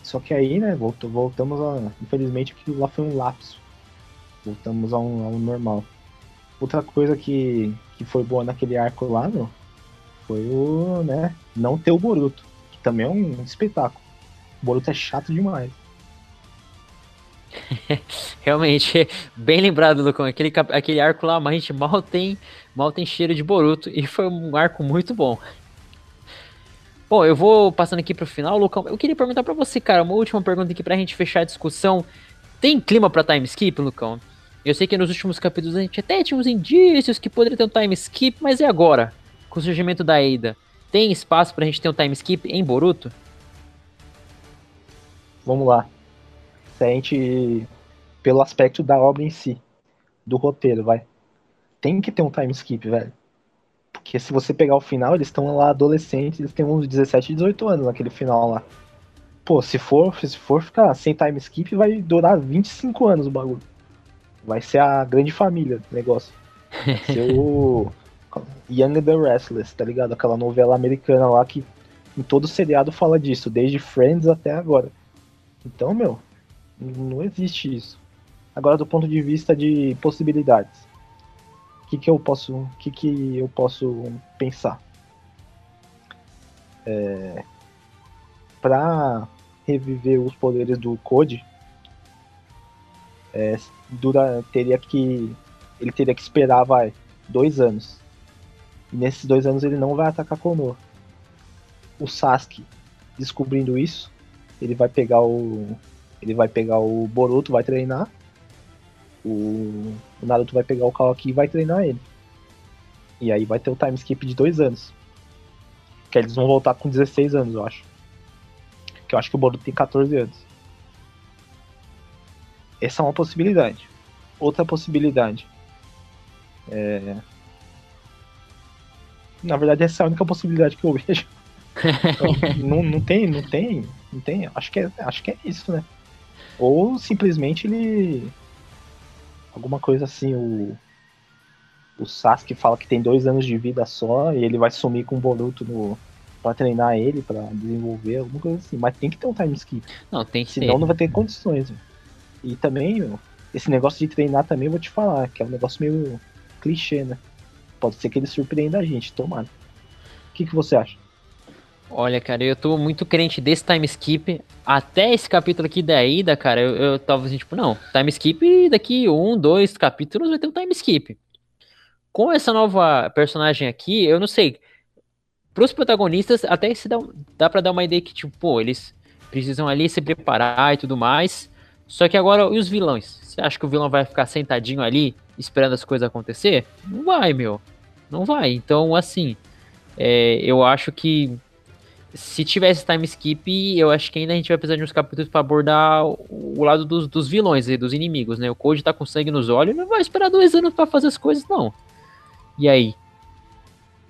Só que aí, né, voltou, voltamos a. Infelizmente aquilo lá foi um lapso. Voltamos ao, ao normal. Outra coisa que, que foi boa naquele arco lá, meu, foi o, né, não ter o Boruto, que também é um espetáculo. O Boruto é chato demais. Realmente, bem lembrado, Lucão. Aquele, aquele arco lá, mas a gente mal tem, mal tem cheiro de Boruto. E foi um arco muito bom. Bom, eu vou passando aqui pro final, Lucão. Eu queria perguntar pra você, cara, uma última pergunta aqui pra gente fechar a discussão. Tem clima pra time skip, Lucão? Eu sei que nos últimos capítulos a gente até tinha uns indícios que poderia ter um time skip, mas e agora? Com o surgimento da Eida, tem espaço pra gente ter um time skip em Boruto? Vamos lá. Se a gente. Pelo aspecto da obra em si, do roteiro, vai. Tem que ter um time skip, velho. Porque se você pegar o final, eles estão lá adolescentes, eles têm uns 17, 18 anos naquele final lá. Pô, se for, se for ficar sem time skip, vai durar 25 anos o bagulho. Vai ser a grande família do negócio. Vai ser o Young and the Restless, tá ligado? Aquela novela americana lá que em todo seriado fala disso, desde Friends até agora. Então, meu, não existe isso. Agora, do ponto de vista de possibilidades, o que, que eu posso, que, que eu posso pensar? É, para reviver os poderes do Code, é, dura, teria que ele teria que esperar, vai, dois anos. E nesses dois anos ele não vai atacar Konoha. O Sasuke, descobrindo isso, ele vai pegar o ele vai pegar o Boruto, vai treinar. O, o Naruto vai pegar o Kawaki e vai treinar ele. E aí vai ter o time skip de dois anos. Que eles vão voltar com 16 anos, eu acho. Que eu acho que o Boruto tem 14 anos. Essa é uma possibilidade. outra possibilidade. É... Na verdade, essa é a única possibilidade que eu vejo. Então, não, não tem, não tem, não tem. Acho que é, acho que é isso, né? Ou simplesmente ele. Alguma coisa assim, o. O Sasuke fala que tem dois anos de vida só e ele vai sumir com o Boruto no, pra treinar ele, pra desenvolver, alguma coisa assim. Mas tem que ter um time skip. Não, tem que Senão ter. não vai ter condições. Meu. E também, meu, esse negócio de treinar também eu vou te falar, que é um negócio meio clichê, né? Pode ser que ele surpreenda a gente, tomara. O que, que você acha? Olha, cara, eu tô muito crente desse time skip. Até esse capítulo aqui da ida, cara, eu, eu tava assim, tipo, não, time skip daqui um, dois capítulos vai ter um time skip. Com essa nova personagem aqui, eu não sei. Pros protagonistas, até se dá, dá pra dar uma ideia que, tipo, pô, eles precisam ali se preparar e tudo mais. Só que agora, e os vilões? Você acha que o vilão vai ficar sentadinho ali, esperando as coisas acontecer? Não vai, meu. Não vai. Então, assim, é, eu acho que se tivesse time skip, eu acho que ainda a gente vai precisar de uns capítulos pra abordar o, lado dos, dos vilões e dos inimigos, né? O Code tá com sangue nos olhos, não vai esperar dois anos pra fazer as coisas, não. E aí?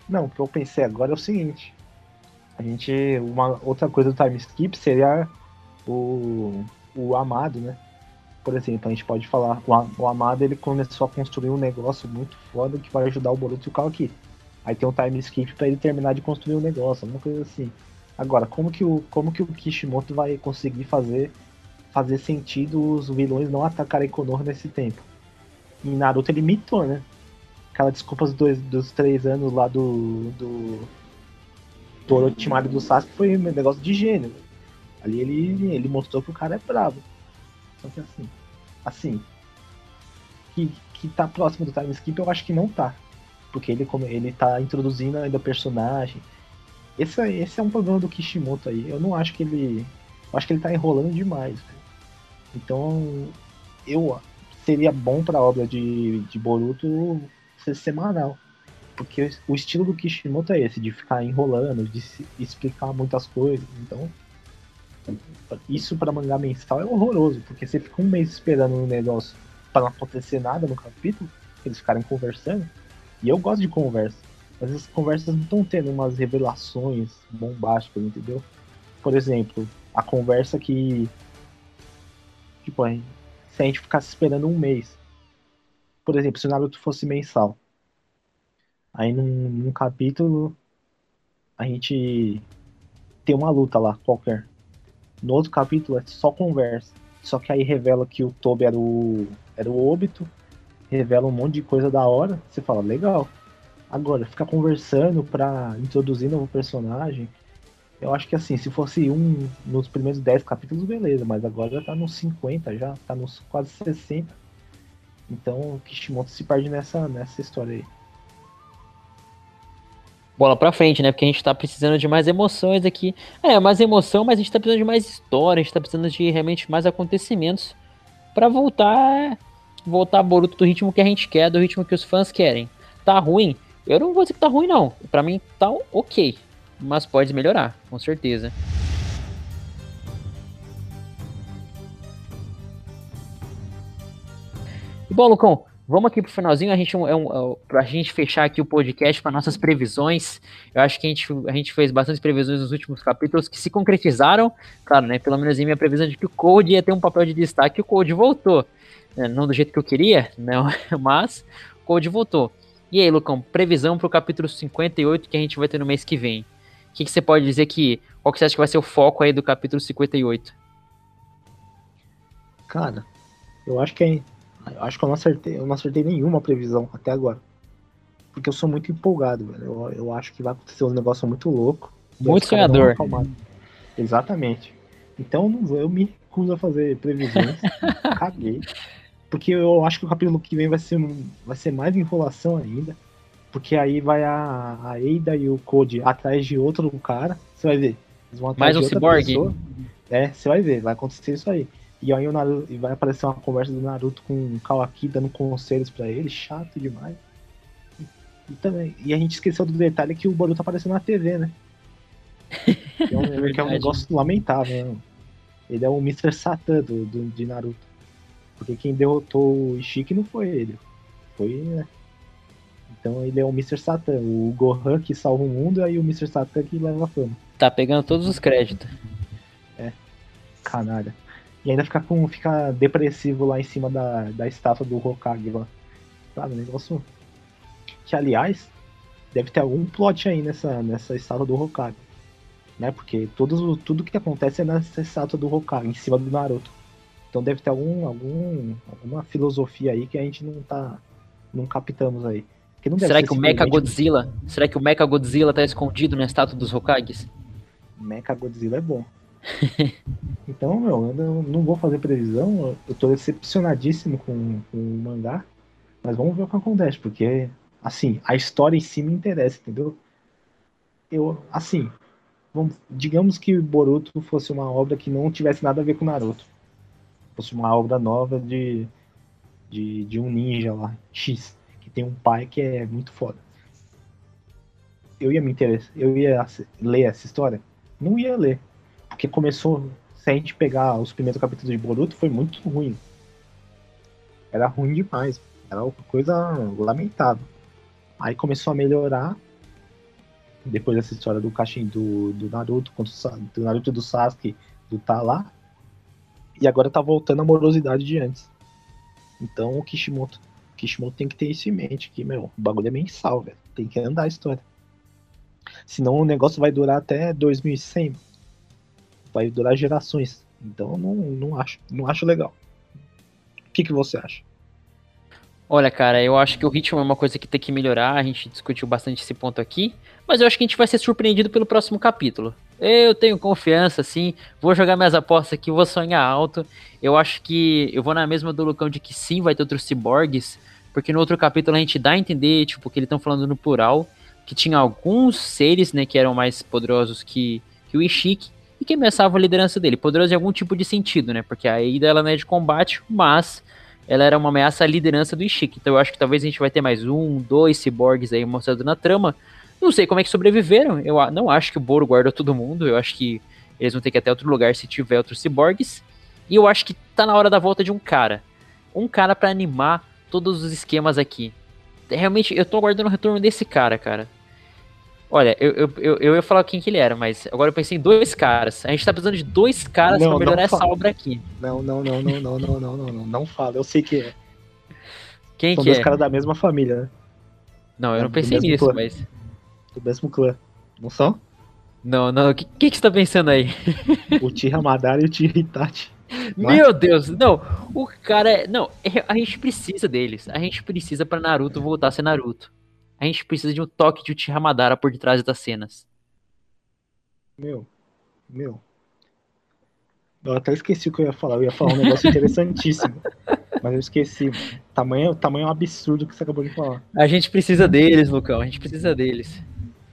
Não, o que eu pensei agora é o seguinte. A gente. Uma outra coisa do time skip seria o, o Amado, né? Por exemplo, a gente pode falar, o, o Amado ele começou a construir um negócio muito foda que vai ajudar o Boruto e o Kawaki. Aí tem um time skip pra ele terminar de construir o negócio, alguma coisa assim. Agora, como que o, como que o Kishimoto vai conseguir fazer fazer sentido os vilões não atacarem Konoha nesse tempo? Em Naruto ele mitou, né? Aquela desculpa dos, dois, dos três anos lá do. do. do Orochimaru e do Sasuke foi um negócio de gênio. Ali ele, ele mostrou que o cara é bravo. Só que assim. Assim. Que, que tá próximo do time skip, eu acho que não tá. Porque ele, ele tá introduzindo ainda o personagem. Esse, é- esse é um problema do Kishimoto aí. Eu não acho que ele. Acho que ele tá enrolando demais. velho. Então. Eu. Seria bom pra obra de, de Boruto ser semanal. Porque o estilo do Kishimoto é esse, de ficar enrolando, de explicar muitas coisas. Então, isso pra mangá mensal é horroroso, porque você fica um mês esperando um negócio pra não acontecer nada no capítulo, eles ficarem conversando. E eu gosto de conversa. Mas as conversas não estão tendo umas revelações bombásticas, entendeu? Por exemplo, a conversa que. Tipo, se a gente ficasse esperando um mês. Por exemplo, se o Naruto fosse mensal. Aí num, num capítulo a gente tem uma luta lá, qualquer. No outro capítulo é só conversa. Só que aí revela que o Toby era o. era o Obito. Revela um monte de coisa da hora. Você fala, legal. Agora, ficar conversando pra introduzir novo personagem. Eu acho que assim, se fosse um nos primeiros 10 capítulos, beleza, mas agora tá nos 50 já, tá nos quase 60. Então o Kishimoto se perde nessa, nessa história aí. Bola pra frente, né? Porque a gente tá precisando de mais emoções aqui. É, mais emoção, mas a gente tá precisando de mais história, a gente tá precisando de realmente mais acontecimentos pra voltar voltar Boruto do ritmo que a gente quer, do ritmo que os fãs querem. Tá ruim? Eu não vou dizer que tá ruim, não. Pra mim tá ok. Mas pode melhorar, com certeza. E bom, Lucão, vamos aqui pro finalzinho, a gente, é um, é pra gente fechar aqui o podcast para nossas previsões. Eu acho que a gente, a gente fez bastante previsões nos últimos capítulos que se concretizaram. Claro, né? Pelo menos em minha previsão de que o Code ia ter um papel de destaque, o Code voltou. né, Não do jeito que eu queria, não, mas o Code voltou. E aí, Lucão, previsão pro capítulo 58 que a gente vai ter no mês que vem. O que, que você pode dizer que. Qual que você acha que vai ser o foco aí do capítulo 58? Cara, eu acho que é, eu acho que eu não acertei, eu não acertei nenhuma previsão até agora. Porque eu sou muito empolgado, velho. Eu, eu acho que vai acontecer um negócio muito louco. Muito sonhador. Exatamente. Então eu não vou- eu me recuso a fazer previsões. Caguei. Porque eu acho que o capítulo que vem vai ser, vai ser mais enrolação ainda. Porque aí vai a, a Eida e o Code atrás de outro cara. Você vai ver. Eles vão atrás Mais um ciborgue? pessoa. É, você vai ver, vai acontecer isso aí. E aí o Naruto, vai aparecer uma conversa do Naruto com o Kawaki dando conselhos pra ele, chato demais. E, também, e a gente esqueceu do detalhe que o Boruto apareceu na TV, né? Que é um, que é um negócio lamentável, né? Ele é o Mr. Satan do, do, de Naruto. Porque quem derrotou o Ishiki não foi ele. Foi, né? Então ele é o Mr. Satan, o Gohan que salva o mundo e aí o Mr. Satan que leva a fama. Tá pegando todos os créditos. É. Canalha. E ainda fica com fica depressivo lá em cima da, da estátua do Hokage lá. Sabe, um negócio. Que aliás, deve ter algum plot aí nessa, nessa estátua do Hokage. Né? Porque todos, tudo que acontece é nessa estátua do Hokage, em cima do Naruto. Então deve ter algum, algum, alguma filosofia aí que a gente não tá. não captamos aí. Que será que o Mecha Godzilla. Será que o Mecha Godzilla tá escondido na estátua dos Hokages? Mecha Godzilla é bom. então, meu, eu não vou fazer previsão. Eu tô decepcionadíssimo com, com o mangá. Mas vamos ver o que acontece, porque, assim, a história em si me interessa, entendeu? Eu, assim, vamos, digamos que Boruto fosse uma obra que não tivesse nada a ver com Naruto. Fosse uma obra nova de, de, de um ninja lá, X, que tem um pai que é muito foda. Eu ia me interessar, eu ia ler essa história? Não ia ler. Porque começou, se a gente pegar os primeiros capítulos de Boruto, foi muito ruim. Era ruim demais. Era uma coisa lamentável. Aí começou a melhorar. Depois dessa história do Kashin, do, do Naruto, do Naruto do Sasuke, do tá lá. E agora tá voltando a morosidade de antes. Então o Kishimoto, Kishimoto tem que ter isso em mente, que, meu, o bagulho é mensal, velho. Tem que andar a história. Senão o negócio vai durar até 2100 vai durar gerações. Então não, não acho, não acho legal. O que, que você acha? Olha, cara, eu acho que o ritmo é uma coisa que tem que melhorar. A gente discutiu bastante esse ponto aqui, mas eu acho que a gente vai ser surpreendido pelo próximo capítulo. Eu tenho confiança, sim. Vou jogar minhas apostas aqui, vou sonhar alto. Eu acho que eu vou na mesma do Lucão de que sim, vai ter outros ciborgues, porque no outro capítulo a gente dá a entender, tipo, que eles estão falando no plural, que tinha alguns seres, né, que eram mais poderosos que, que o Ishiki, e que ameaçava a liderança dele. Poderoso em algum tipo de sentido, né? Porque a Ida ela não é de combate, mas ela era uma ameaça à liderança do Ishiki. Então eu acho que talvez a gente vai ter mais um, dois ciborgues aí mostrando na trama. Não sei como é que sobreviveram. Eu não acho que o Boro guarda todo mundo. Eu acho que eles vão ter que ir até outro lugar se tiver outros ciborgues. E eu acho que tá na hora da volta de um cara. Um cara para animar todos os esquemas aqui. Realmente, eu tô aguardando o retorno desse cara, cara. Olha, eu, eu, eu, eu, ia falar quem que ele era, mas agora eu pensei em dois caras. A gente tá precisando de dois caras não, pra melhorar essa obra aqui. Não, não, não, não, não, não, não, não, não, não fala. Eu sei que é. Quem São que dois é? caras da mesma família, né? Não, eu é, não pensei nisso, clã. mas. Do mesmo clã. Não são? Não, não. O que, que, que você tá pensando aí? o Tira Madara e o Tira Itachi. Não é? Meu é? Deus, não. O cara é. Não, é, a gente precisa deles. A gente precisa pra Naruto voltar a ser Naruto a gente precisa de um toque de Uchiha Madara por detrás das cenas. Meu, meu. Eu até esqueci o que eu ia falar. Eu ia falar um negócio interessantíssimo. Mas eu esqueci. Tamanho, tamanho absurdo que você acabou de falar. A gente precisa deles, Lucão. A gente precisa deles.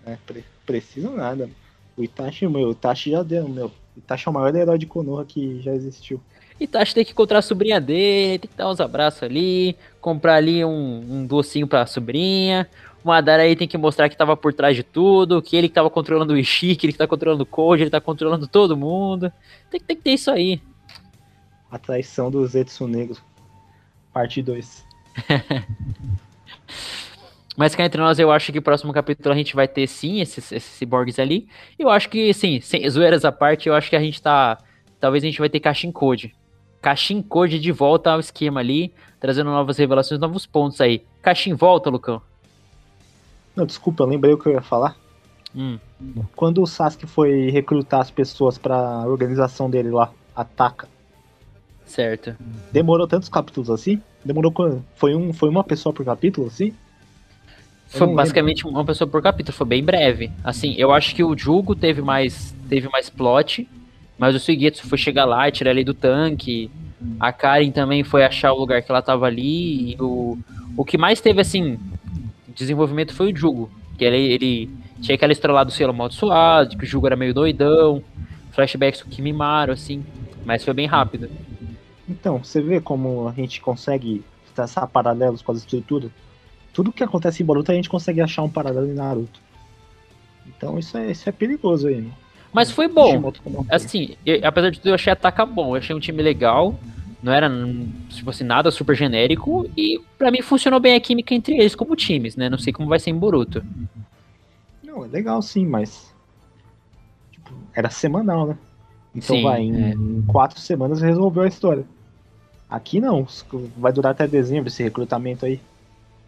É, pre precisa nada. O Itachi, meu, o Itachi já deu, meu. O Itachi é o maior herói de Konoha que já existiu. Itachi tem que encontrar a sobrinha dele, tem que dar uns abraços ali, comprar ali um, um docinho pra sobrinha, o Madara aí tem que mostrar que tava por trás de tudo, que ele que tava controlando o Ishiki, ele que tá controlando o Koji, ele tá controlando todo mundo. Tem, tem que ter isso aí. A traição do Zetsu Negro. Parte 2. Mas cá entre nós, eu acho que o próximo capítulo a gente vai ter sim esses, esses ciborgues ali. Eu acho que, sim, sem zoeiras à parte, eu acho que a gente tá. Talvez a gente vai ter Kashin Code. Kashin Code de volta ao esquema ali, trazendo novas revelações, novos pontos aí. Kashin volta, Lucão. Não, desculpa, eu lembrei o que eu ia falar. Hum. Quando o Sasuke foi recrutar as pessoas pra organização dele lá, ataca. Certo. Demorou tantos capítulos assim? Demorou foi um foi uma pessoa por capítulo assim? Foi basicamente lembro. uma pessoa por capítulo, foi bem breve. Assim, eu acho que o Jugo teve mais teve mais plot, mas o Suigetsu foi chegar lá e tirar ele do tanque. A Karen também foi achar o lugar que ela tava ali. E o, o que mais teve, assim, desenvolvimento foi o Jugo. Que ele, ele tinha aquela estrela do selo amaldiçoado, que o Jugo era meio doidão, flashbacks com Kimimaro, assim, mas foi bem rápido. Então, você vê como a gente consegue traçar paralelos com as estruturas. Tudo que acontece em Boruto a gente consegue achar um paralelo em Naruto. Então isso é, isso é perigoso aí. Né? Mas foi bom. Assim, eu, apesar de tudo, eu achei a Taka bom. Eu achei um time legal. Não era, tipo assim, nada super genérico. E para mim funcionou bem a química entre eles como times, né? Não sei como vai ser em Boruto. Não, é legal sim, mas. Tipo, era semanal, né? Então sim, vai, em, é. em quatro semanas resolveu a história. Aqui não, vai durar até dezembro esse recrutamento aí.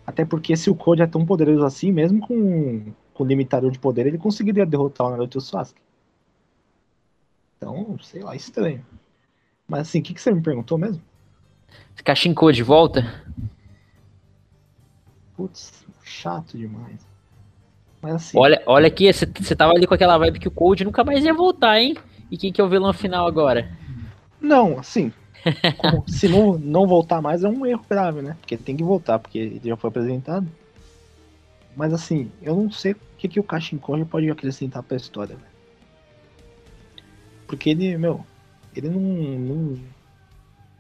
Até porque se o Code é tão poderoso assim, mesmo com, com limitador de poder, ele conseguiria derrotar o Naruto e o Sasuke. Então, sei lá, estranho. Mas assim, o que, que você me perguntou mesmo? Caixin Code volta? Putz, chato demais. Mas assim. Olha, olha aqui, você tava ali com aquela vibe que o Code nunca mais ia voltar, hein? E quem que é o vilão final agora? Não, assim. Como, se não, não voltar mais é um erro grave, né? Porque tem que voltar, porque ele já foi apresentado. Mas assim, eu não sei o que, que o Caixin Code pode acrescentar pra história. Porque ele, meu, ele não, não.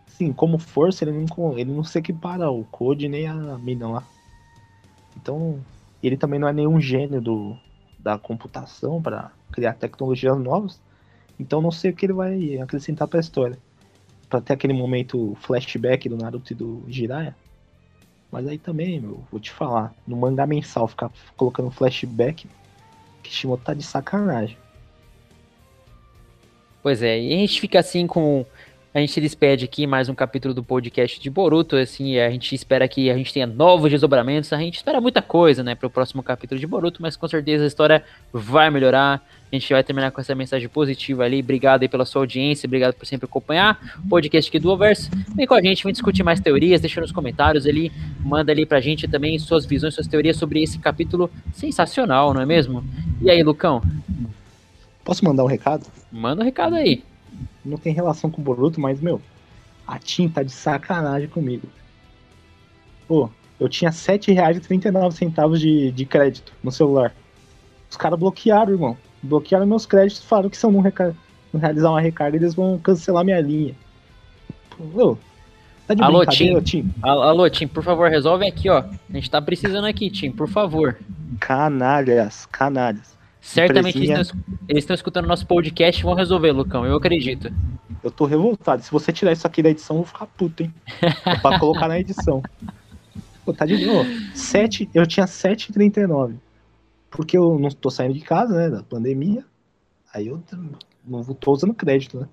Assim, como força, ele não, ele não se equipara ao Code nem a mina lá. Então, ele também não é nenhum gênio do, da computação para criar tecnologias novas. Então, não sei o que ele vai acrescentar para a história. Para ter aquele momento flashback do Naruto e do Jiraiya. Mas aí também, meu, vou te falar, no mangá mensal ficar colocando flashback, Kishimoto tá de sacanagem. Pois é, e a gente fica assim com. A gente se despede aqui mais um capítulo do podcast de Boruto. Assim, a gente espera que a gente tenha novos desdobramentos. A gente espera muita coisa, né, para o próximo capítulo de Boruto, mas com certeza a história vai melhorar. A gente vai terminar com essa mensagem positiva ali. Obrigado aí pela sua audiência, obrigado por sempre acompanhar o podcast aqui do Overso. Vem com a gente, vem discutir mais teorias, deixa nos comentários ali, manda ali pra gente também suas visões, suas teorias sobre esse capítulo sensacional, não é mesmo? E aí, Lucão? Posso mandar um recado? Manda um recado aí. Não tem relação com o Boruto, mas, meu, a Tim tá de sacanagem comigo. Pô, eu tinha R$7,39 de, de crédito no celular. Os caras bloquearam, irmão. Bloquearam meus créditos falaram que se eu não, não, realizar uma recarga, eles vão cancelar minha linha. Pô, tá de Alô, Tim. Tim. Alô, Tim, por favor, resolve aqui, ó. A gente tá precisando aqui, Tim, por favor. Canalhas, canalhas. Certamente eles estão, eles estão escutando nosso podcast e vão resolver, Lucão, eu acredito. Eu tô revoltado. Se você tirar isso aqui da edição, eu vou ficar puto, hein? É pra colocar na edição. Pô, tá de novo. 7, eu tinha 7,39. Porque eu não tô saindo de casa, né? Da pandemia. Aí eu não tô usando crédito, né?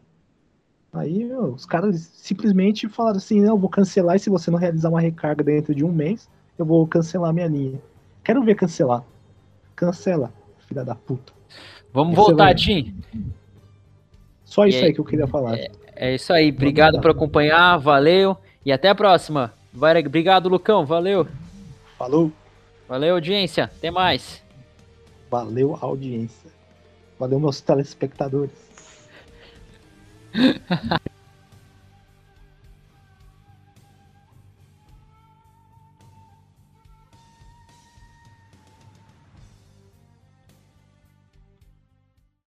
Aí meu, os caras simplesmente falaram assim: não, eu vou cancelar e se você não realizar uma recarga dentro de um mês, eu vou cancelar minha linha. Quero ver cancelar. Cancela filha da puta. Vamos voltar, Tim. Só isso aí, aí, que eu queria falar. É, é isso aí. Obrigado por acompanhar. Valeu. E até a próxima. Obrigado, Lucão. Valeu. Falou. Valeu, audiência. Até mais. Valeu, audiência. Valeu, meus telespectadores.